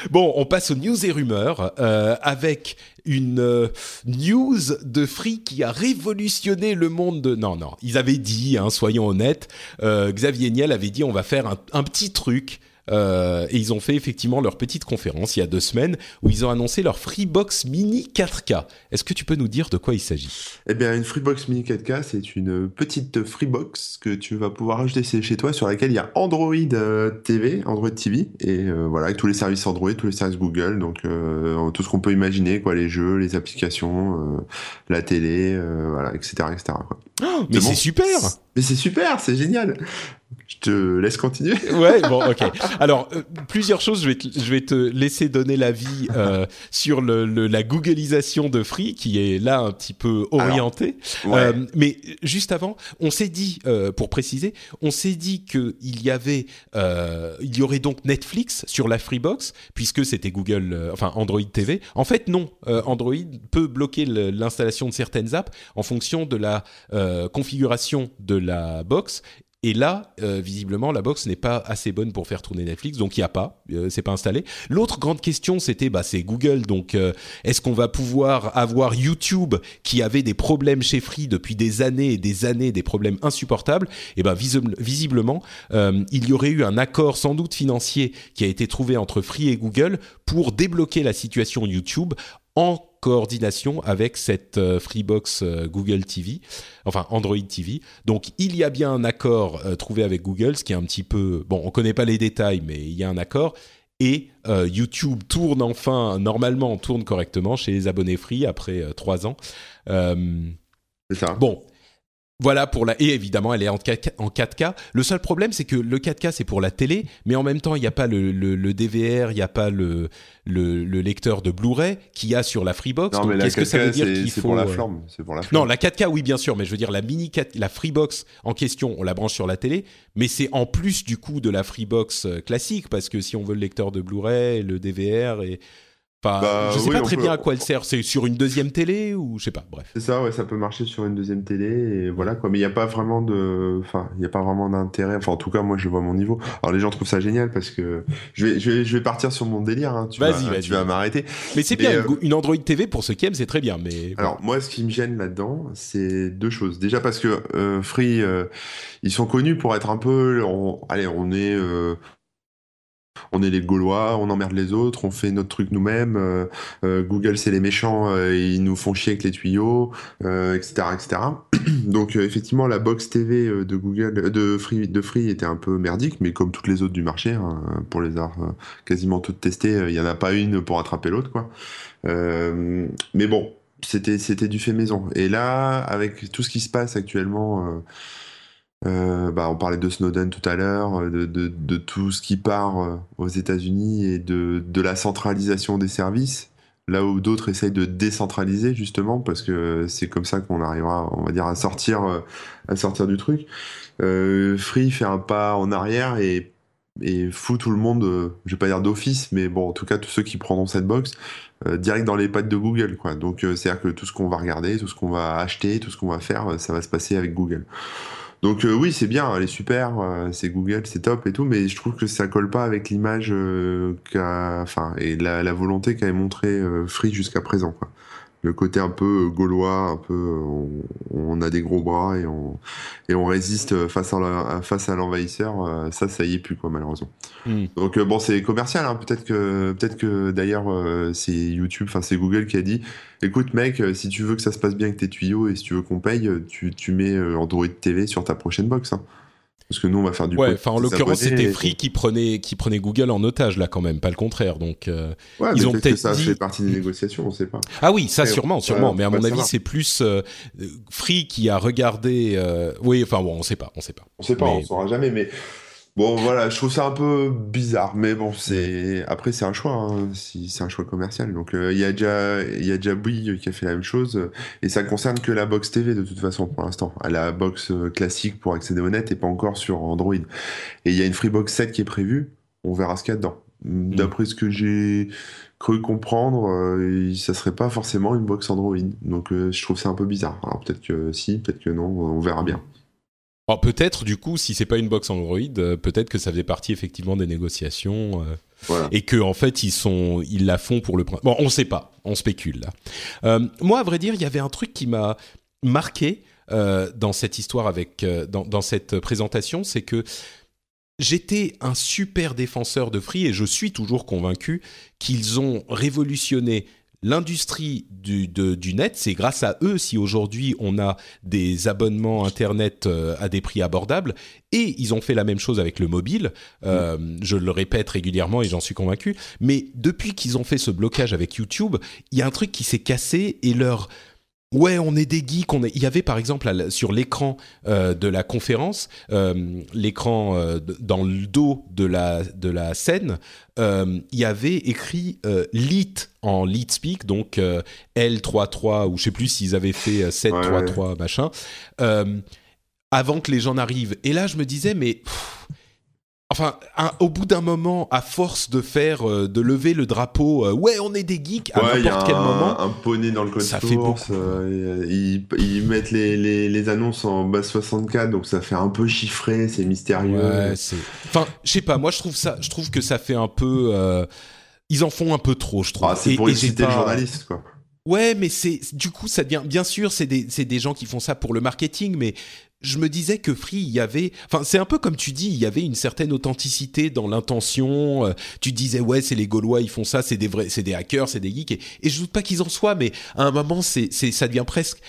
Bon, on passe aux news et rumeurs euh, avec une euh, news de Free qui a révolutionné le monde de... Non, non, ils avaient dit, hein, soyons honnêtes, euh, Xavier Niel avait dit on va faire un, un petit truc euh, et ils ont fait effectivement leur petite conférence il y a deux semaines où ils ont annoncé leur Freebox Mini 4K. Est-ce que tu peux nous dire de quoi il s'agit? Eh bien, une Freebox Mini 4K, c'est une petite Freebox que tu vas pouvoir acheter chez toi sur laquelle il y a Android euh, TV, Android TV, et euh, voilà, avec tous les services Android, tous les services Google, donc tout ce qu'on peut imaginer, quoi, les jeux, les applications, la télé, voilà, etc., etc. Oh, mais c'est super Mais c'est super, c'est génial je te laisse continuer. *laughs* ouais, bon, ok. Alors, euh, plusieurs choses, je vais, te, je vais te laisser donner l'avis euh, sur le, la Googleisation de Free, qui est là un petit peu orienté. Euh, mais juste avant, on s'est dit, pour préciser, on s'est dit qu'il y avait, il y aurait donc Netflix sur la Freebox, puisque c'était Google, enfin Android TV. En fait, non. Android peut bloquer l'installation de certaines apps en fonction de la configuration de la box et là, euh, visiblement, la box n'est pas assez bonne pour faire tourner Netflix, donc il n'y a pas, euh, c'est pas installé. L'autre grande question, c'était, bah, c'est Google, donc euh, est-ce qu'on va pouvoir avoir YouTube qui avait des problèmes chez Free depuis des années et des années, des problèmes insupportables? Et ben visiblement, il y aurait eu un accord sans doute financier qui a été trouvé entre Free et Google pour débloquer la situation YouTube en coordination avec cette euh, Freebox euh, Google TV, enfin Android TV. Donc il y a bien un accord euh, trouvé avec Google, ce qui est un petit peu... Bon, on connaît pas les détails, mais il y a un accord. Et YouTube tourne enfin, normalement, tourne correctement chez les abonnés Free après trois ans. C'est ça. Bon, voilà pour la et évidemment elle est en 4K. Le seul problème c'est que le 4K c'est pour la télé, mais en même temps il n'y a pas le, le, DVR, il n'y a pas le, le, lecteur de Blu-ray qu'il y a sur la Freebox. Non, qu'est-ce que ça veut dire qu'il faut pour la euh, c'est pour la Non, la 4K oui bien sûr, mais je veux dire la mini 4, la Freebox en question, on la branche sur la télé, mais c'est en plus du coup de la Freebox euh, classique parce que si on veut le lecteur de Blu-ray, le DVR et Enfin, bah, je sais pas très bien à quoi elle sert. C'est sur une deuxième télé ou je sais pas. Bref. C'est ça, ouais, ça peut marcher sur une deuxième télé et voilà quoi. Mais il n'y a pas vraiment de, enfin, il y a pas vraiment d'intérêt. Enfin, en tout cas, moi, je vois mon niveau. Alors les gens trouvent ça génial parce que je vais, je vais, je vais partir sur mon délire. Hein. Tu vas-y, vas tu vas m'arrêter. Mais c'est bien. Euh, une Android TV pour ceux qui aiment, c'est très bien. Mais alors moi, ce qui me gêne là-dedans, c'est deux choses. Déjà parce que euh, Free, euh, ils sont connus pour être un peu, allez, on est on est les Gaulois, on emmerde les autres, on fait notre truc nous-mêmes. Euh, euh, Google, c'est les méchants, euh, ils nous font chier avec les tuyaux, etc., etc. *clears throat* Donc effectivement, la box TV de Google, de Free, de Free était un peu merdique, mais comme toutes les autres du marché, hein, pour les avoir quasiment toutes testées, il y en a pas une pour attraper l'autre, quoi. mais bon, c'était c'était du fait maison. Et là, avec tout ce qui se passe actuellement euh, bah, on parlait de Snowden tout à l'heure, de, de, de, tout ce qui part euh, aux États-Unis et de, de, la centralisation des services, là où d'autres essayent de décentraliser justement, parce que c'est comme ça qu'on arrivera, on va dire, à sortir, euh, à sortir du truc. Euh, Free fait un pas en arrière et, et fout tout le monde, je vais pas dire d'office, mais bon, en tout cas tous ceux qui prendront cette box direct dans les pattes de Google, quoi. Donc c'est-à-dire que tout ce qu'on va regarder, tout ce qu'on va acheter, tout ce qu'on va faire, ça va se passer avec Google. Donc euh, oui, c'est bien, elle est super, euh, c'est Google, c'est top et tout, mais je trouve que ça colle pas avec l'image euh, enfin, et la, la volonté qu'avait montré Free jusqu'à présent. Quoi le côté un peu gaulois, un peu on, a des gros bras et on et on résiste face à face à l'envahisseur. Euh, ça, ça y est plus quoi malheureusement. Hmm. Donc euh, bon, c'est commercial. Hein. Peut-être que peut-être que d'ailleurs euh, c'est YouTube, enfin c'est Google qui a dit, écoute mec, si tu veux que ça se passe bien avec tes tuyaux et si tu veux qu'on paye, tu, tu mets Android TV sur ta prochaine box. Hein. Parce que nous, on va faire du. Ouais, enfin, en l'occurrence, c'était Free qui prenait, qui prenait Google en otage, là, quand même, pas le contraire. Donc, euh, ils ont peut-être. ça fait partie des négociations, on sait pas. Ah oui, ça, sûrement, sûrement. mais à mon avis, c'est plus euh, Free qui a regardé. Euh, oui, enfin, bon, on sait pas, on sait pas. On sait pas, on saura jamais, mais Bon, voilà, je trouve ça un peu bizarre, mais bon, c'est après c'est un choix, hein, si c'est un choix commercial. Donc euh, il y a déjà il y a déjà Bouygues qui a fait la même chose, et ça concerne que la box TV de toute façon pour l'instant. La box euh, classique pour accéder au net et pas encore sur Android. Et il y a une Freebox 7 qui est prévue. On verra ce qu'il y a dedans. Mm. D'après ce que j'ai cru comprendre, euh, ça serait pas forcément une box Android. Donc je trouve ça un peu bizarre. Alors peut-être que si, peut-être que non, on verra bien peut-être du coup, si c'est pas une box Android, euh, peut-être que ça faisait partie effectivement des négociations euh, et que en fait ils sont, ils la font pour le. Bon, on sait pas, on spécule là. Euh, moi, à vrai dire, il y avait un truc qui m'a marqué dans cette histoire avec dans, dans cette présentation, c'est que j'étais un super défenseur de Free et je suis toujours convaincu qu'ils ont révolutionné l'industrie du, du, net, c'est grâce à eux si aujourd'hui on a des abonnements Internet euh, à des prix abordables. Et ils ont fait la même chose avec le mobile. Euh, je le répète régulièrement et j'en suis convaincu. Mais depuis qu'ils ont fait ce blocage avec YouTube, il y a un truc qui s'est cassé et leur Ouais, on est des geeks. On est... Il y avait par exemple sur l'écran euh, de la conférence, euh, l'écran euh, dans le dos de la de la scène, il y avait écrit lit en lead speak, donc L33 ou je sais plus s'ils avaient fait 733 machin, avant que les gens n'arrivent. Et là, je me disais mais Enfin, au bout d'un moment, à force de faire, euh, de lever le drapeau, euh, ouais, on est des geeks à n'importe quel moment. Un poney dans le code ça fait beaucoup. Euh, ils, mettent les, les, annonces en base 64, donc ça fait un peu chiffré, c'est mystérieux. Ouais, enfin, je sais pas. Moi, je trouve ça, je trouve que ça fait un peu. ils en font un peu trop, je trouve. Ah, c'est pour exciter le journaliste, quoi. Ouais, mais c'est du coup ça devient bien sûr c'est des c'est des gens qui font ça pour le marketing, mais je me disais que Free, il y avait, enfin, c'est un peu comme tu dis, il y avait une certaine authenticité dans l'intention. Euh, tu disais, ouais, c'est les Gaulois, ils font ça, c'est des vrais, c'est des hackers, c'est des geeks. Et, je doute pas qu'ils en soient, mais à un moment, c'est, ça devient presque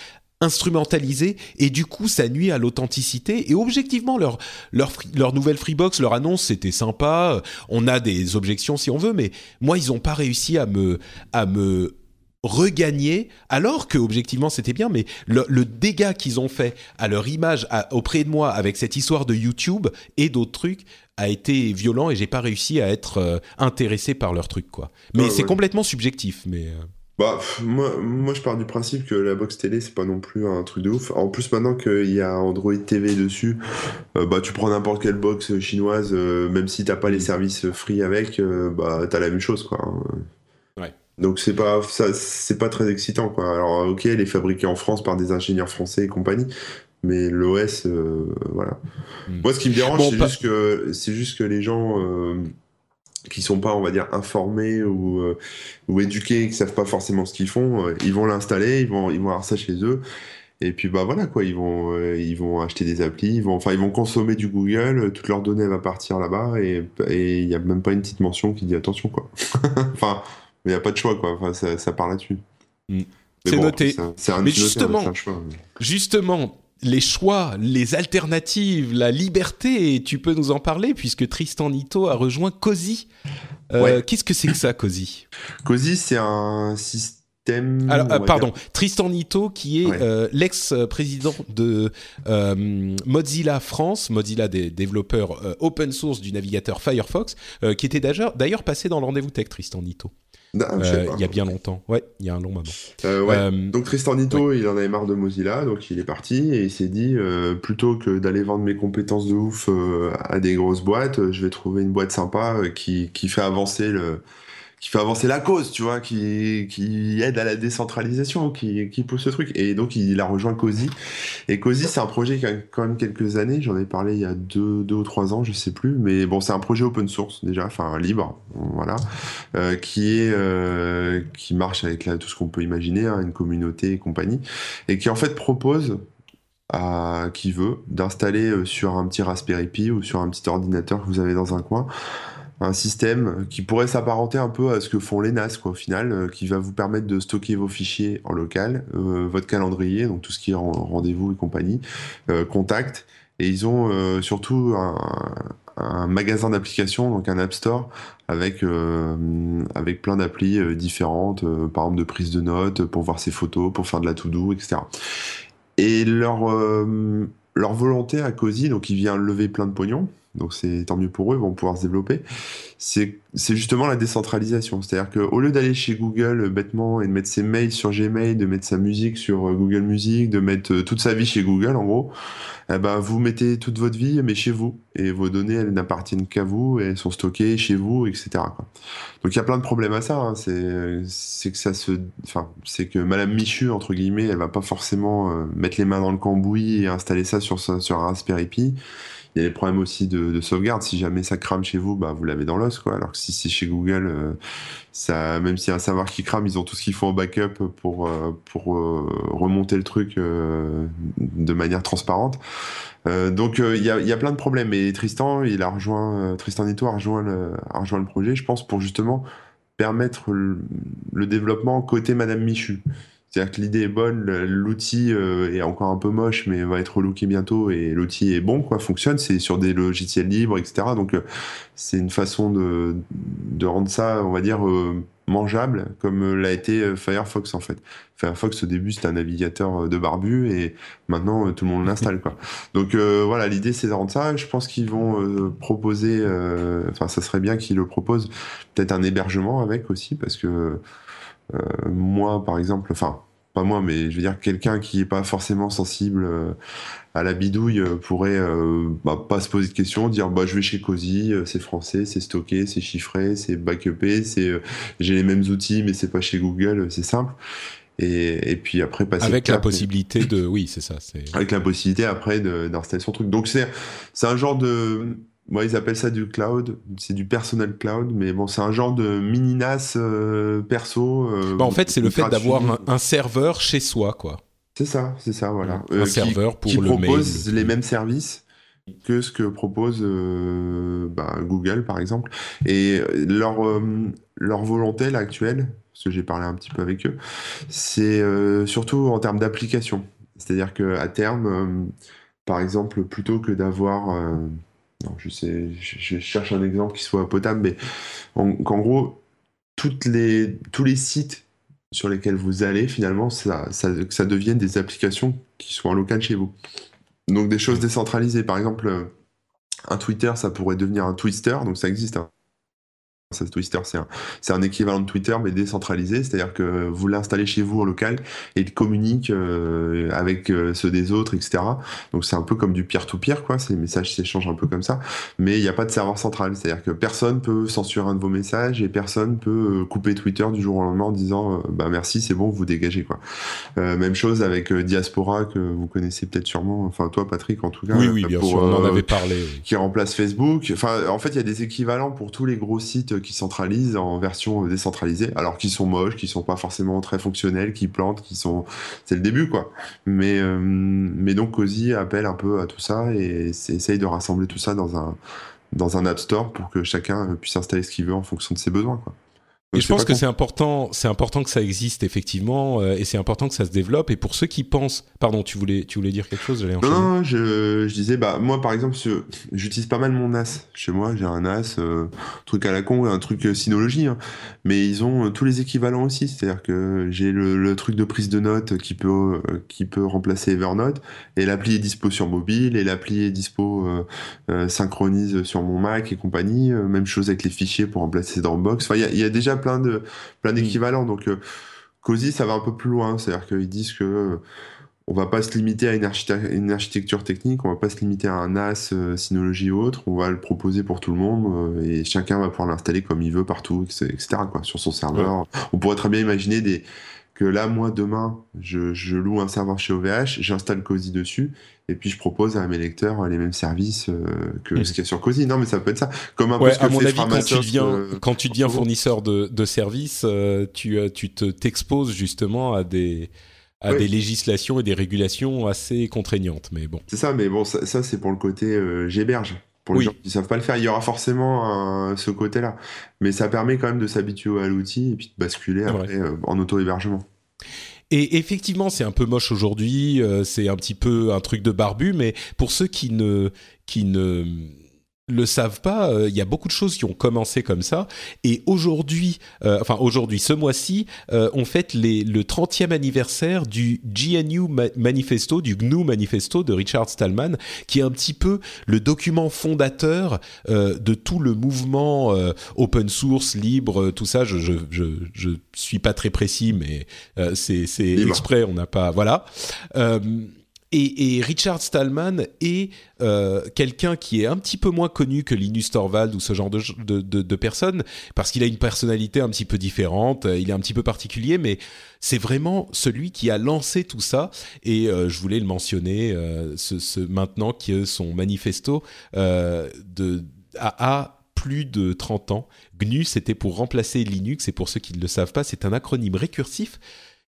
instrumentalisé et du coup ça nuit à l'authenticité et objectivement leur leur leur nouvelle Freebox leur annonce c'était sympa on a des objections si on veut mais moi ils ont pas réussi à me à me regagner, alors que objectivement c'était bien, mais le, dégât qu'ils ont fait à leur image auprès de moi avec cette histoire de YouTube et d'autres trucs a été violent et j'ai pas réussi à être euh, intéressé par leur truc quoi. Mais c'est complètement subjectif, mais. Euh. Bah, moi, moi, je pars du principe que la box télé, c'est pas non plus un truc de ouf. En plus, maintenant qu'il y a Android TV dessus, euh, bah, tu prends n'importe quelle box chinoise, même si t'as pas les mm. services free avec, bah, t'as la même chose, quoi. Hein. Donc c'est pas ça, c'est pas très excitant quoi. Alors ok, elle est fabriquée en France par des ingénieurs français et compagnie, mais l'OS, euh, voilà. Hmm. Moi, ce qui me dérange, c'est juste que c'est juste que les gens euh, qui sont pas, on va dire, informés ou euh, ou éduqués, qui savent pas forcément ce qu'ils font, ils vont l'installer, ils vont ils vont avoir ça chez eux. Et puis bah voilà quoi, ils vont ils vont acheter des applis, ils vont enfin ils vont consommer du Google, toutes leurs données vont partir là-bas et il y a même pas une petite mention qui dit attention quoi. *laughs* enfin il n'y a pas de choix, quoi. Enfin, ça, ça part là-dessus. Mm. C'est noté. Mais justement, justement, les choix, les alternatives, la liberté, tu peux nous en parler puisque Tristan Nito a rejoint Cozy. Euh, Qu'est-ce que c'est que ça, Cozy Cozy, c'est un système. Alors, euh, pardon, Tristan Nito, qui est euh, l'ex-président de Mozilla France, Mozilla des développeurs open source du navigateur Firefox, qui était d'ailleurs passé dans le rendez-vous tech, Tristan Nito. Euh, il y a bien longtemps. Ouais, il y a un long moment. Euh, euh, donc Tristan Nito, il en avait marre de Mozilla, donc il est parti et il s'est dit plutôt que d'aller vendre mes compétences de ouf à des grosses boîtes, je vais trouver une boîte sympa qui, qui fait avancer le qui fait avancer la cause, tu vois, qui, qui aide à la décentralisation, qui, qui pousse ce truc. Et donc, il a rejoint Cozy. Et Cozy, c'est un projet qui a quand même quelques années. J'en ai parlé il y a deux, deux ou trois ans, je sais plus. Mais bon, c'est un projet open source, déjà, enfin, libre, voilà, euh, qui est, euh, qui marche avec tout ce qu'on peut imaginer, hein, une communauté et compagnie. Et qui, en fait, propose à qui veut d'installer euh, sur un petit Raspberry Pi ou sur un petit ordinateur que vous avez dans un coin un système qui pourrait s'apparenter un peu à ce que font les NAS, quoi, au final, euh, qui va vous permettre de stocker vos fichiers en local, euh, votre calendrier, donc tout ce qui est rendez-vous et compagnie, euh, contact, et ils ont surtout un, magasin d'applications, donc un App Store, avec, avec plein d'applis différentes, par exemple de prise de notes, pour voir ses photos, pour faire de la to-do, etc. Et leur, leur volonté à Cozy, donc il vient lever plein de pognon, donc c'est tant mieux pour eux, ils vont pouvoir se développer. C'est justement la décentralisation. C'est-à-dire qu'au lieu d'aller chez Google euh, bêtement et de mettre ses mails sur Gmail, de mettre sa musique sur euh, Google Music, de mettre euh, toute sa vie chez Google en gros, eh ben, vous mettez toute votre vie mais chez vous. Et vos données, elles n'appartiennent qu'à vous et elles sont stockées chez vous, etc. Donc il y a plein de problèmes à ça. Hein. C'est que ça se... Enfin, c'est que Madame Michu, entre guillemets, elle va pas forcément mettre les mains dans le cambouis et installer ça sur, sur un Raspberry Pi il y a des problèmes aussi de, sauvegarde. Si jamais ça crame chez vous, bah, vous l'avez dans l'os, quoi. Alors que si c'est chez Google, euh, ça, même s'il y a un serveur qui crame, ils ont tout ce qu'il faut en backup pour, euh, pour euh, remonter le truc de manière transparente. donc il y a, y, a, plein de problèmes. Et Tristan, il a rejoint, Tristan Nito a rejoint, le, a rejoint le projet, je pense, pour justement permettre le, le développement côté Madame Michu. C'est-à-dire que l'idée est bonne, l'outil euh, est encore un peu moche, mais va être relooké bientôt et l'outil est bon, quoi, fonctionne. C'est sur des logiciels libres, etc. Donc euh, c'est une façon de, de rendre ça, on va dire, euh, mangeable, comme l'a été Firefox en fait. Firefox au début c'était un navigateur de barbu et maintenant tout le monde l'installe, quoi. *laughs* Donc voilà, l'idée c'est de rendre ça. Je pense qu'ils vont proposer, enfin ça serait bien qu'ils le proposent, peut-être un hébergement avec aussi, parce que euh, moi, par exemple, enfin, pas moi, mais je veux dire quelqu'un qui est pas forcément sensible euh, à la bidouille euh, pourrait bah, pas se poser de questions, dire bah je vais chez Cozy, c'est français, c'est stocké, c'est chiffré, c'est backupé, c'est j'ai les mêmes outils mais c'est pas chez Google, c'est simple. Et, et, puis après passer avec la possibilité de oui c'est ça c'est avec la possibilité après d'installer son truc donc c'est c'est un genre de moi, ils appellent ça du cloud, c'est du personnel cloud, mais bon, c'est un genre de mini NAS euh, perso. Euh, bah, en fait, c'est le fait d'avoir un, serveur chez soi, quoi. C'est ça, c'est ça, voilà. un euh, serveur pour qui le propose les mêmes services que ce que propose bah, Google, par exemple. Et leur, leur volonté, là, actuelle, parce que j'ai parlé un petit peu avec eux, c'est surtout en termes d'application. C'est-à-dire qu'à terme, par exemple, plutôt que d'avoir je sais, je, cherche un exemple qui soit potable, mais qu'en gros, tous les sites sur lesquels vous allez, finalement, ça, ça, devienne des applications qui soient en local chez vous. Donc des choses décentralisées. Par exemple, un Twitter, ça pourrait devenir un Twister, donc ça existe. Hein. Twister, c'est un, un, équivalent de Twitter, mais décentralisé, c'est-à-dire que vous l'installez chez vous en local et il communique euh, avec euh, ceux des autres, etc. Donc c'est un peu comme du peer-to-peer, quoi. Ces messages s'échangent un peu comme ça, mais il n'y a pas de serveur central, c'est-à-dire que personne peut censurer un de vos messages et personne peut euh, couper Twitter du jour au lendemain en disant bah merci, c'est bon, vous dégagez, quoi. même chose avec Diaspora que vous connaissez peut-être sûrement, enfin toi Patrick en tout cas. Oui, oui, bien sûr, on en avait parlé. Qui remplace Facebook. Enfin, en fait, il y a des équivalents pour tous les gros sites qui centralisent en version décentralisée, alors qu'ils sont moches, qui sont pas forcément très fonctionnels, qui plantent, qui sont, c'est le début quoi. Mais euh, mais donc Cozy appelle un peu à tout ça et essaye de rassembler tout ça dans un dans un app store pour que chacun puisse installer ce qu'il veut en fonction de ses besoins quoi. Et je pense que c'est important, c'est important que ça existe effectivement, euh, et c'est important que ça se développe. Et pour ceux qui pensent, pardon, tu voulais, tu voulais dire quelque chose Non, je, je, disais, bah moi par exemple, j'utilise pas mal mon NAS. Chez moi, j'ai un NAS, euh, truc à la con, un truc euh, Synologie, hein. mais ils ont tous les équivalents aussi. C'est-à-dire que j'ai le, le, truc de prise de notes qui peut, qui peut remplacer Evernote, et l'appli est dispo sur mobile, et l'appli est dispo synchronise sur mon Mac et compagnie. même chose avec les fichiers pour remplacer Dropbox. Enfin, il y, y a déjà plein de plein mm. d'équivalents. Donc, euh, Cozy, ça va un peu plus loin. C'est-à-dire qu'ils disent que euh, on va pas se limiter à une, une, architecture technique, on va pas se limiter à un NAS, euh, Synology ou autre. On va le proposer pour tout le monde et chacun va pouvoir l'installer comme il veut partout, etc. Quoi, sur son serveur. On pourrait très bien imaginer des que là, moi, demain, je, loue un serveur chez OVH, j'installe Cozy dessus, et puis je propose à mes lecteurs les mêmes services euh, que ce qu'il y a sur Cozy. Non, mais ça peut être ça. Comme un peu ce que à mon avis, quand tu deviens, euh, quand tu deviens fournisseur de, de services, euh, tu, tu te t'exposes justement à des à des législations et des régulations assez contraignantes. Mais bon. C'est ça, mais bon, ça, ça c'est pour le côté j'héberge pour les gens qui savent pas le faire. Il y aura forcément ce côté-là, mais ça permet quand même de s'habituer à l'outil et puis de basculer après euh, en auto-hébergement. Et effectivement, c'est un peu moche aujourd'hui, euh, c'est un petit peu un truc de barbu, mais pour ceux qui ne qui ne le savent pas, euh, il y a beaucoup de choses qui ont commencé comme ça. Et aujourd'hui, euh, enfin aujourd'hui, ce mois-ci, euh, on fête les, le 30e anniversaire du GNU Manifesto, du GNU Manifesto de Richard Stallman, qui est un petit peu le document fondateur de tout le mouvement open source, libre, tout ça. Je, je, je, je suis pas très précis, mais c'est exprès, on n'a pas... Voilà et, Richard Stallman est euh, quelqu'un qui est un petit peu moins connu que Linus Torvald ou ce genre de, de, personnes, parce qu'il a une personnalité un petit peu différente, il est un petit peu particulier, mais c'est vraiment celui qui a lancé tout ça. Et euh, je voulais le mentionner euh, ce, ce, maintenant que son manifesto de, a, plus de 30 ans. GNU, c'était pour remplacer Linux, et pour ceux qui ne le savent pas, c'est un acronyme récursif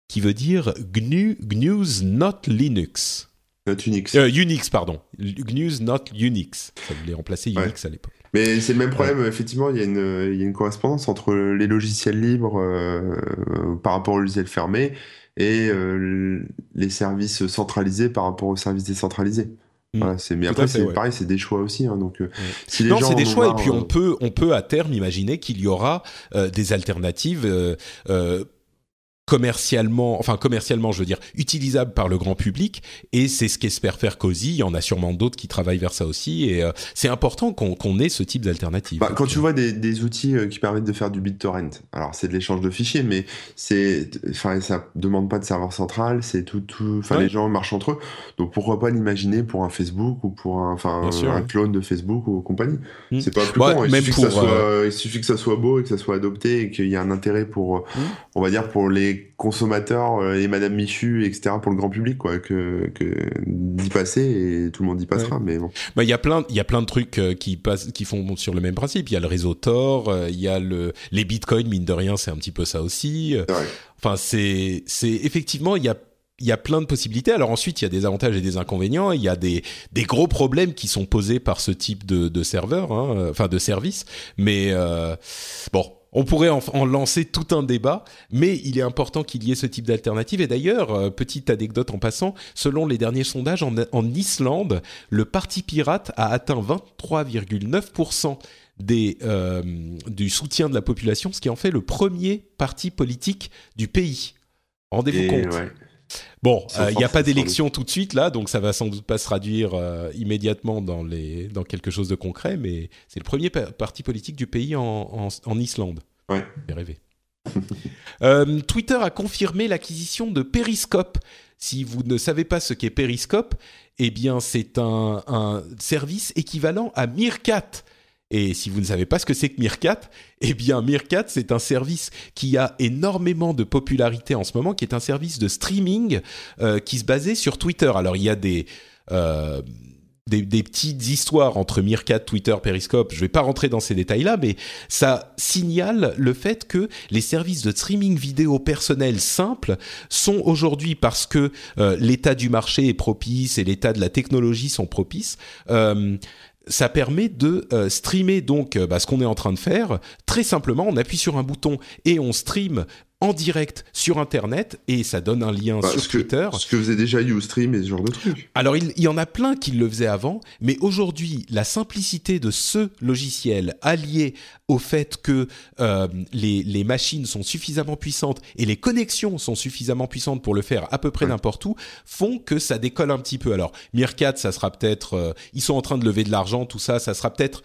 qui veut dire GNU, GNU's Not Linux. Not Unix. Euh, Unix, pardon. GNU's Not Unix. Ça voulait remplacer Unix à l'époque. Mais c'est le même problème, effectivement, il y, a une, il y, a une, correspondance entre les logiciels libres euh, par rapport aux logiciels fermés et euh, les services centralisés par rapport aux services décentralisés. Mm. Voilà, mais après c'est pareil, c'est des choix aussi. Hein, donc, si les non, c'est des choix et puis on peut on peut à terme imaginer qu'il y aura des alternatives commercialement, enfin commercialement, je veux dire, utilisable par le grand public. Et c'est ce qu'espère faire Cozy. Il y en a sûrement d'autres qui travaillent vers ça aussi. Et euh, c'est important qu'on ait ce type d'alternative. Bah, quand tu vois des, des outils euh, qui permettent de faire du BitTorrent, alors c'est de l'échange de fichiers, mais c'est, enfin, ça demande pas de serveur central. C'est tout, tout, enfin, les gens marchent entre eux. Donc pourquoi pas l'imaginer pour un Facebook ou pour un, enfin, un, clone de Facebook ou compagnie. Hmm. C'est pas plus con. Il, même suffit pour, que ça soit, euh, il suffit que ça soit beau et que ça soit adopté et qu'il y ait un intérêt pour, hmm. on va dire, pour les consommateurs euh, et Madame Michu, etc. pour le grand public, quoi, que, que d'y passer et tout le monde y passera. Mais bon. Bah, il y a plein, il y a plein de trucs euh, qui passent, qui font sur le même principe. Il y a le réseau Tor, euh, il y a le, les bitcoins, mine de rien, c'est un petit peu ça aussi. Enfin, c'est, c'est effectivement, il y a il y a plein de possibilités. Alors ensuite, il y a des avantages et des inconvénients. Il y a des, des gros problèmes qui sont posés par ce type de, de serveur, hein, enfin de service. Mais euh, bon, on pourrait en, lancer tout un débat, mais il est important qu'il y ait ce type d'alternative. Et d'ailleurs, euh, petite anecdote en passant, selon les derniers sondages en, Islande, le Parti pirate a atteint 23,9% des, euh, du soutien de la population, ce qui en fait le premier parti politique du pays. Rendez-vous compte. Bon, euh, il n'y a pas d'élection tout de suite là, donc ça va sans doute pas se traduire immédiatement dans, les, dans quelque chose de concret, mais c'est le premier parti politique du pays en, en Islande. Ouais. J'ai rêvé. *laughs* Euh, Twitter a confirmé l'acquisition de Periscope. Si vous ne savez pas ce qu'est Periscope, eh bien c'est un, un, service équivalent à Meerkat. Et si vous ne savez pas ce que c'est que Meerkat, eh bien Meerkat c'est un service qui a énormément de popularité en ce moment, qui est un service de streaming euh, qui se basait sur Twitter. Alors il y a des euh, des, petites histoires entre Meerkat, Twitter, Periscope. Je ne vais pas rentrer dans ces détails-là, mais ça signale le fait que les services de streaming vidéo personnel simples sont aujourd'hui parce que euh, l'état du marché est propice et l'état de la technologie sont propices. Euh, ça permet de euh, streamer donc bah, ce qu'on est en train de faire très simplement. On appuie sur un bouton et on stream en direct sur Internet et ça donne un lien bah, sur Twitter. ce que faisait déjà Ustream et ce genre de trucs. Alors il, y en a plein qui le faisaient avant, mais aujourd'hui la simplicité de ce logiciel allié au fait que euh, les, les, machines sont suffisamment puissantes et les connexions sont suffisamment puissantes pour le faire à peu près n'importe où, font que ça décolle un petit peu. Alors Meerkat, ça sera peut-être, euh, ils sont en train de lever de l'argent, tout ça, ça sera peut-être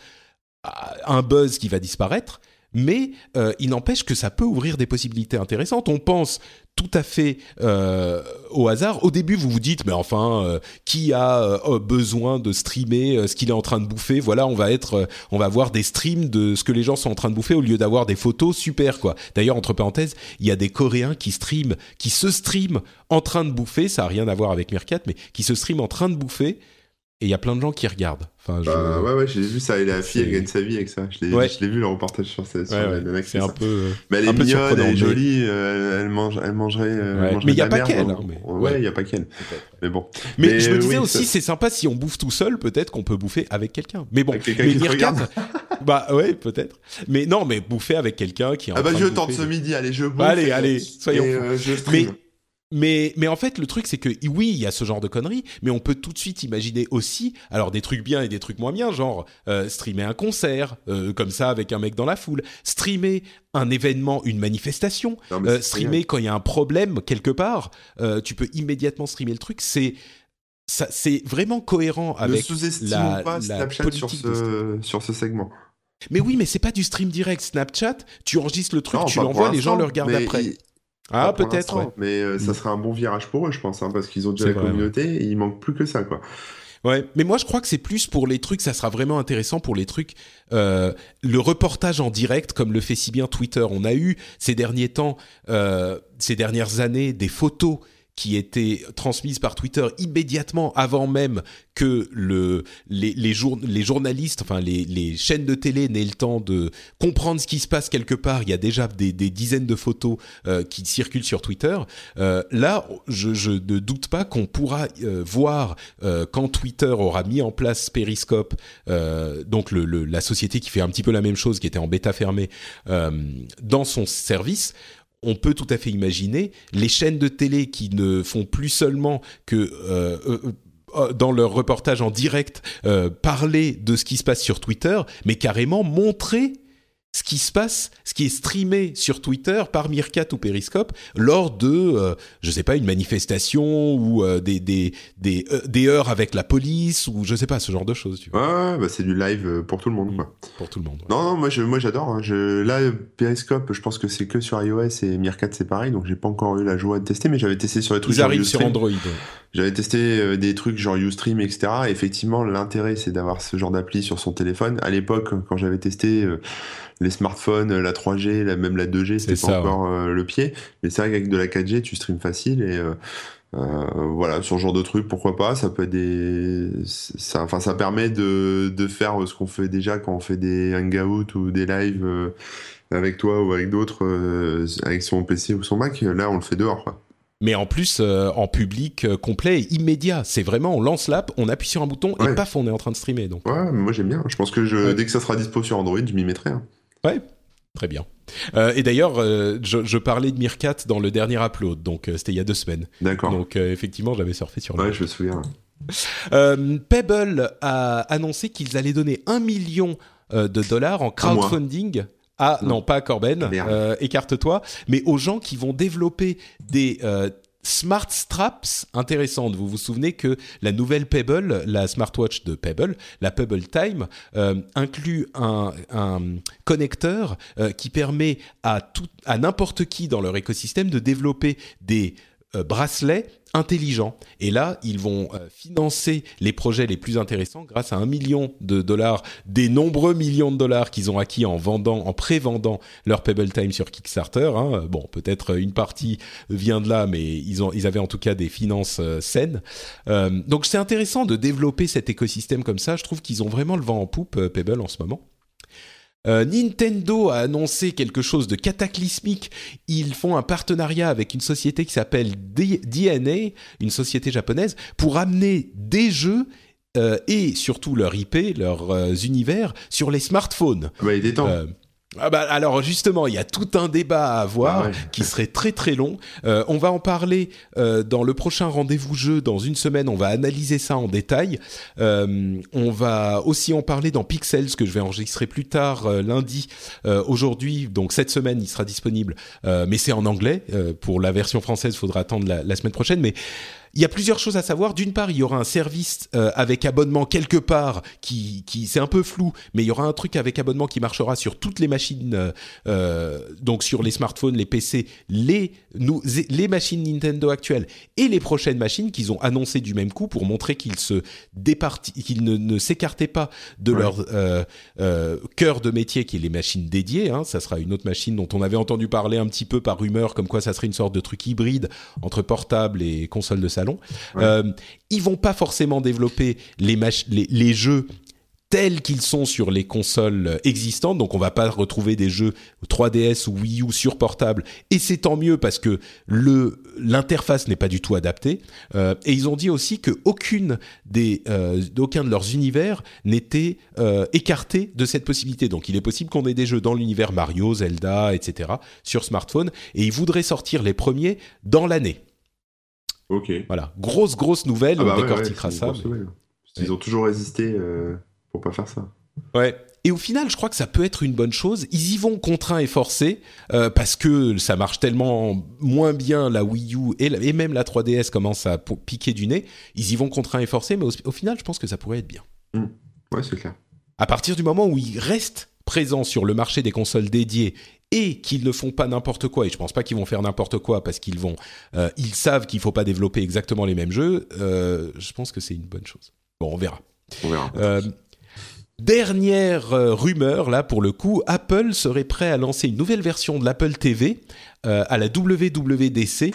euh, un buzz qui va disparaître, mais euh, il n'empêche que ça peut ouvrir des possibilités intéressantes. On pense tout à fait euh, au hasard. Au début, vous vous dites, mais enfin, euh, qui a besoin de streamer ce qu'il est en train de bouffer? Voilà, on va être, on va voir des streams de ce que les gens sont en train de bouffer au lieu d'avoir des photos. Super, quoi. D'ailleurs, entre parenthèses, il y a des Coréens qui streament, qui se streament en train de bouffer. Ça a rien à voir avec Meerkat, mais qui se streament en train de bouffer et il y a plein de gens qui regardent. Enfin, bah, Ouais, ouais, j'ai vu ça. Et la fille, elle gagne sa vie avec ça. Je l'ai vu le reportage sur, sur ouais, la C'est un peu. Mais elle est mignonne, elle est jolie, euh, elle, mange, elle mangerait. Euh, mais il n'y a pas qu'elle. Ouais, il n'y a pas qu'elle. Mais bon. Mais, je me disais aussi, c'est sympa si on bouffe tout seul, peut-être qu'on peut bouffer avec quelqu'un. Mais bon, mais Meerkat. *laughs* bah ouais, peut-être. Mais non, mais bouffer avec quelqu'un qui. Ah bah je tente ce midi, allez, je bouffe. Allez, allez, soyons. Euh, mais mais, mais en fait, le truc, c'est que oui, il y a ce genre de conneries, mais on peut tout de suite imaginer aussi, alors des trucs bien et des trucs moins bien, genre euh, streamer un concert, euh, comme ça, avec un mec dans la foule, streamer un événement, une manifestation, euh, streamer quand il y a un problème quelque part, tu peux immédiatement streamer le truc. C'est c'est vraiment cohérent avec la, pas Snapchat sur ce, sur ce segment. Mais oui, mais c'est pas du stream direct. Snapchat, tu enregistres le truc, tu l'envoies, les gens le regardent après. Ah, peut-être. Mais euh, ça mm. serait un bon virage pour eux, je pense, hein, parce qu'ils ont déjà la communauté et il manque plus que ça, quoi. Ouais, mais moi je crois que c'est plus pour les trucs, ça sera vraiment intéressant pour les trucs, euh, le reportage en direct comme le fait si bien Twitter. On a eu ces derniers temps, euh, ces dernières années, des photos qui étaient transmises par Twitter immédiatement avant même que le, les, journalistes, enfin les, chaînes de télé n'aient le temps de comprendre ce qui se passe quelque part. Il y a déjà des, dizaines de photos euh, qui circulent sur Twitter. Euh, là, je, ne doute pas qu'on pourra euh, voir quand Twitter aura mis en place Periscope, donc la société qui fait un petit peu la même chose, qui était en bêta fermée, dans son service on peut tout à fait imaginer les chaînes de télé qui ne font plus seulement que euh, euh, euh, dans leur reportage en direct parler de ce qui se passe sur Twitter, mais carrément montrer ce qui se passe, ce qui est streamé sur Twitter par Meerkat ou Periscope lors de, euh, je sais pas, une manifestation ou euh, des des des, euh, des, heures avec la police ou je sais pas ce genre de choses. Tu vois. Ouais, bah c'est du live pour tout le monde. Quoi. Pour tout le monde. Non, non, moi je, moi j'adore. Hein. Je, là, Periscope, je pense que c'est que sur iOS et Meerkat c'est pareil, donc j'ai pas encore eu la joie de tester, mais j'avais testé sur les trucs. Ils arrivent sur Android. J'avais testé des trucs genre Ustream, etc. effectivement, l'intérêt c'est d'avoir ce genre d'appli sur son téléphone. À l'époque, quand j'avais testé les smartphones, la 3G, la, même la 2G, c'était pas encore euh, le pied. Mais c'est vrai qu'avec de la 4G, tu streams facile et euh, euh, voilà, sur ce genre de truc, pourquoi pas Ça peut être des, ça, enfin, ça permet de, de faire ce qu'on fait déjà quand on fait des hangouts ou des lives avec toi ou avec d'autres, avec son PC ou son Mac. Là, on le fait dehors. Quoi mais en plus en public complet et immédiat. C'est vraiment, on lance l'app, on appuie sur un bouton et paf, on est en train de streamer. Donc. Ouais, moi j'aime bien. Je pense que je, dès que ça sera dispo sur Android, je m'y mettrai. Hein. Ouais, très bien. Euh, et d'ailleurs, euh, je, je, parlais de Meerkat dans le dernier upload, donc euh, c'était il y a deux semaines. D'accord. Donc euh, effectivement, j'avais surfé sur. Ouais, je me souviens. Pebble a annoncé qu'ils allaient donner un million de dollars en crowdfunding. Ah non, pas à Corben, écarte-toi, mais aux gens qui vont développer des Smart Straps intéressantes. Vous vous souvenez que la nouvelle Pebble, la smartwatch de Pebble, la Pebble Time, euh, inclut un, connecteur euh, qui permet à, n'importe qui dans leur écosystème de développer des bracelets intelligents. Et là, ils vont euh, financer les projets les plus intéressants grâce à un million de dollars, des nombreux millions de dollars qu'ils ont acquis en vendant, en pré-vendant leur Pebble Time sur Kickstarter. Hein. Bon, peut-être une partie vient de là, mais ils, ont, ils avaient en tout cas des finances euh, saines. donc c'est intéressant de développer cet écosystème comme ça. Je trouve qu'ils ont vraiment le vent en poupe, Pebble, en ce moment. Euh, Nintendo a annoncé quelque chose de cataclysmique. Ils font un partenariat avec une société qui s'appelle DNA, une société japonaise, pour amener des jeux euh, et surtout leur IP, leurs euh, univers sur les smartphones. Bah, il est temps. Ah bah alors justement, il y a tout un débat à avoir ah qui serait très très long. Euh, on va en parler euh, dans le prochain rendez-vous jeu dans une semaine. On va analyser ça en détail. Euh, on va aussi en parler dans Pixels que je vais enregistrer plus tard euh, lundi. Euh, aujourd'hui, donc cette semaine, il sera disponible, mais c'est en anglais. pour la version française, il faudra attendre la, la semaine prochaine. Mais il y a plusieurs choses à savoir. D'une part, il y aura un service euh, avec abonnement quelque part qui, qui c'est un peu flou, mais il y aura un truc avec abonnement qui marchera sur toutes les machines, euh, euh donc sur les smartphones, les PC, les nous, les machines Nintendo actuelles et les prochaines machines qu'ils ont annoncé du même coup pour montrer qu'ils se qu'ils ne, ne s'écartaient pas de leur euh, cœur de métier qui est les machines dédiées. Hein. Ça sera une autre machine dont on avait entendu parler un petit peu par rumeur, comme quoi ça serait une sorte de truc hybride entre portable et console de salon salon. Euh, ils vont pas forcément développer les, les, les jeux tels qu'ils sont sur les consoles existantes. Donc on va pas retrouver des jeux 3DS ou Wii U sur portable. Et c'est tant mieux parce que le l'interface n'est pas du tout adaptée. Euh, et ils ont dit aussi que aucune des euh, de leurs univers n'était euh, écarté de cette possibilité. Donc il est possible qu'on ait des jeux dans l'univers Mario, Zelda, etc. sur smartphone. Et ils voudraient sortir les premiers dans l'année. Ok. Voilà, grosse grosse nouvelle, ah bah on décortiquera ça. Ils ont toujours résisté euh, pour pas faire ça. Ouais. Et au final, je crois que ça peut être une bonne chose. Ils y vont contraints et forcés euh, parce que ça marche tellement moins bien la Wii U et, même la 3DS commence à piquer du nez. Ils y vont contraints et forcés, mais au, final, je pense que ça pourrait être bien. Mmh. Ouais, c'est clair. À partir du moment où ils restent présents sur le marché des consoles dédiées et qu'ils ne font pas n'importe quoi, et je pense pas qu'ils vont faire n'importe quoi parce qu'ils vont, euh, ils savent qu'il faut pas développer exactement les mêmes jeux. Euh, je pense que c'est une bonne chose. Bon, on verra. On verra. Euh, dernière rumeur là pour le coup, Apple serait prêt à lancer une nouvelle version de l'Apple TV à la WWDC.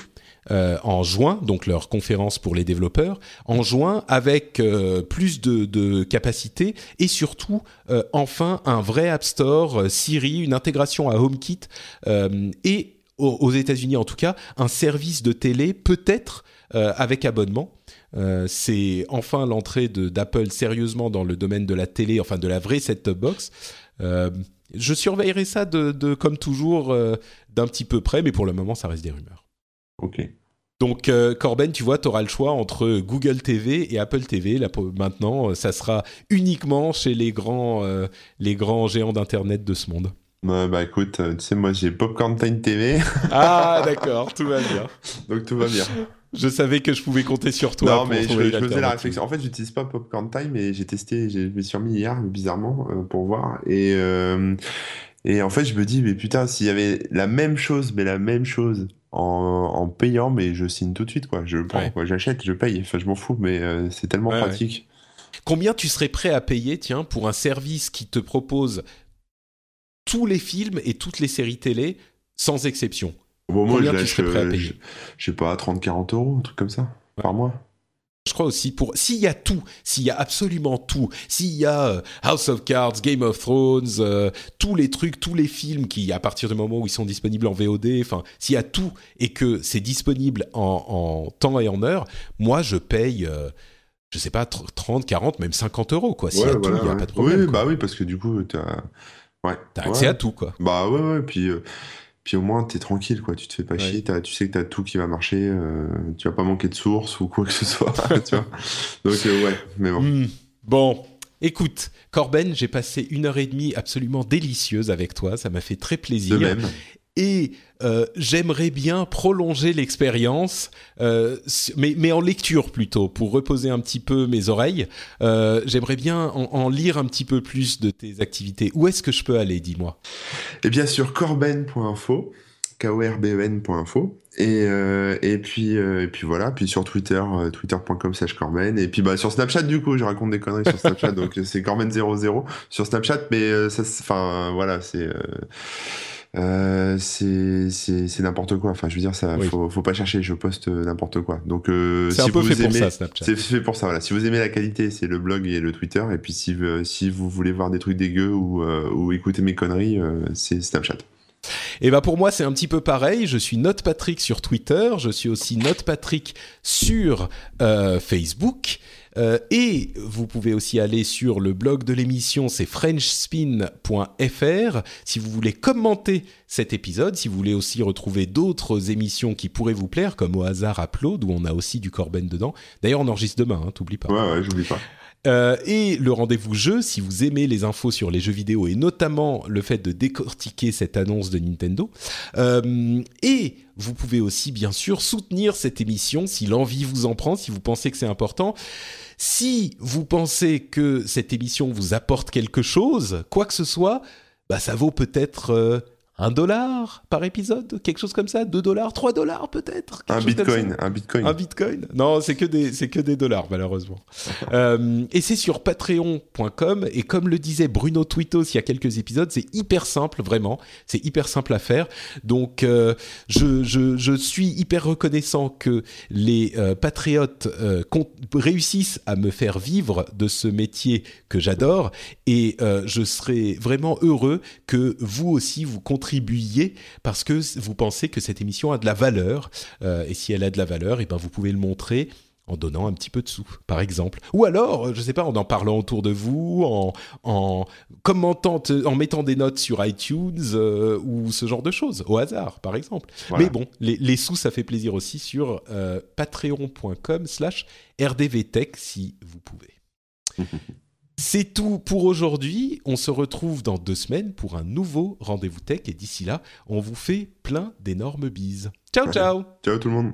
Euh, en juin, donc leur conférence pour les développeurs, en juin avec euh, plus de, de capacité et surtout euh, enfin un vrai App Store, euh, Siri, une intégration à HomeKit euh, et aux, États-Unis en tout cas un service de télé peut-être euh, avec abonnement. Euh, c'est enfin l'entrée d'Apple sérieusement dans le domaine de la télé, enfin de la vraie set-top box. Euh, je surveillerai ça de, de comme toujours euh, d'un petit peu près, mais pour le moment ça reste des rumeurs. Ok. Donc euh, Corben, tu vois, tu auras le choix entre Google TV et Apple TV. Là, maintenant, euh, ça sera uniquement chez les grands, euh, les grands géants d'internet de ce monde. Ouais, bah écoute, euh, tu sais, moi j'ai Popcorn Time TV, Ah, *laughs* d'accord, tout va bien. donc tout va bien. Je savais que je pouvais compter sur toi. non, pour mais je, faisais la réflexion. En fait, j'utilise pas Popcorn Time, mais j'ai testé, j'ai- je me suis remis hier, bizarrement, euh, pour voir. Et, et en fait, je me dis, mais putain, s'il y avait la même chose, mais la même chose en, en payant, mais je signe tout de suite, quoi. Je prends, Ouais. quoi. J'achète, je paye. Enfin, je m'en fous, mais euh, c'est tellement Ouais, pratique. Combien tu serais prêt à payer, tiens, pour un service qui te propose tous les films et toutes les séries télé sans exception? Bon, moi, Combien je tu serais prêt à payer? je, je sais pas, 30-40 euros, un truc comme ça, par mois. Je crois aussi pour s'il y a tout, s'il y a absolument tout, s'il y a euh, House of Cards, Game of Thrones, euh, tous les trucs, tous les films qui à partir du moment où ils sont disponibles en VOD, enfin s'il y a tout et que c'est disponible en, en temps et en heure, moi je paye, euh, je sais pas 30, 40, même 50 euros quoi. S'il y a Ouais, tout, il y a ouais. pas de problème. Oui, quoi. bah oui, parce que du coup, t'as. Ouais. T'as ouais. accès à tout quoi. Bah ouais, ouais, puis, euh, puis au moins t'es tranquille, quoi. Tu te fais pas Ouais. chier, tu sais que t'as tout qui va marcher, euh, tu vas pas manquer de source ou quoi que ce *laughs* soit, tu vois. Donc euh, ouais, mais bon. Hmm. Bon, écoute, Corben, j'ai passé une heure et demie absolument délicieuse avec toi. Ça m'a fait très plaisir. De même. Et euh, j'aimerais bien prolonger l'expérience, euh, mais, mais en lecture plutôt, pour reposer un petit peu mes oreilles. Euh, j'aimerais bien en, en lire un petit peu plus de tes activités. Où est-ce que je peux aller, dis-moi? Et bien sûr, corben.info, K-O-R-B-E-N.info. Et, euh, et, puis, euh, et puis voilà, puis sur Twitter, euh, twitter.com slash corben. Et puis bah, sur Snapchat, du coup, je raconte des conneries sur Snapchat, *laughs* donc c'est corben00 sur Snapchat, mais euh, ça, enfin voilà, c'est. Euh, c'est n'importe quoi enfin je veux dire ça Oui. faut faut pas chercher je poste euh, n'importe quoi donc euh, C'est si un peu vous fait pour aimez- ça, Snapchat. c'est fait pour ça voilà si vous aimez la qualité c'est le blog et le Twitter et puis si euh, si vous voulez voir des trucs dégueux ou euh, ou écouter mes conneries c'est Snapchat Et ben pour moi c'est un petit peu pareil. Je suis Note Patrick sur Twitter, je suis aussi Note Patrick sur Facebook. Euh, et vous pouvez aussi aller sur le blog de l'émission, c'est frenchspin.fr. Si vous voulez commenter cet épisode, si vous voulez aussi retrouver d'autres émissions qui pourraient vous plaire, comme au hasard Upload, où on a aussi du Corben dedans. D'ailleurs, on enregistre demain, hein, t'oublies pas. ouais ouais j'oublie pas Euh, et le rendez-vous jeu, si vous aimez les infos sur les jeux vidéo et notamment le fait de décortiquer cette annonce de Nintendo. Euh, et vous pouvez aussi bien sûr soutenir cette émission si l'envie vous en prend, si vous pensez que c'est important. Si vous pensez que cette émission vous apporte quelque chose, quoi que ce soit, bah ça vaut peut-être euh, un dollar par épisode, quelque chose comme ça, deux dollars, trois dollars peut-être. un bitcoin un bitcoin Un bitcoin Non, c'est que des c'est que des dollars malheureusement. *laughs* Euh, et c'est sur patreon.com et comme le disait Bruno Twitos il y a quelques épisodes, c'est hyper simple vraiment, c'est hyper simple à faire. Donc euh, je, je, je suis hyper reconnaissant que les euh, patriotes réussissent à me faire vivre de ce métier que j'adore et je serais vraiment heureux que vous aussi vous contribuiez parce que vous pensez que cette émission a de la valeur euh, et si elle a de la valeur, et ben vous pouvez le montrer en donnant un petit peu de sous, par exemple. Ou alors, euh, je sais pas, en en parlant autour de vous, en, en commentant, te- en mettant des notes sur iTunes euh, ou ce genre de choses, au hasard, par exemple. Voilà. Mais bon, les, les sous, ça fait plaisir aussi sur euh, patreon.com slash rdvtech si vous pouvez. *laughs* C'est tout pour aujourd'hui. On se retrouve dans deux semaines pour un nouveau rendez-vous tech et d'ici là, on vous fait plein d'énormes bises. Ciao, ciao ciao tout le monde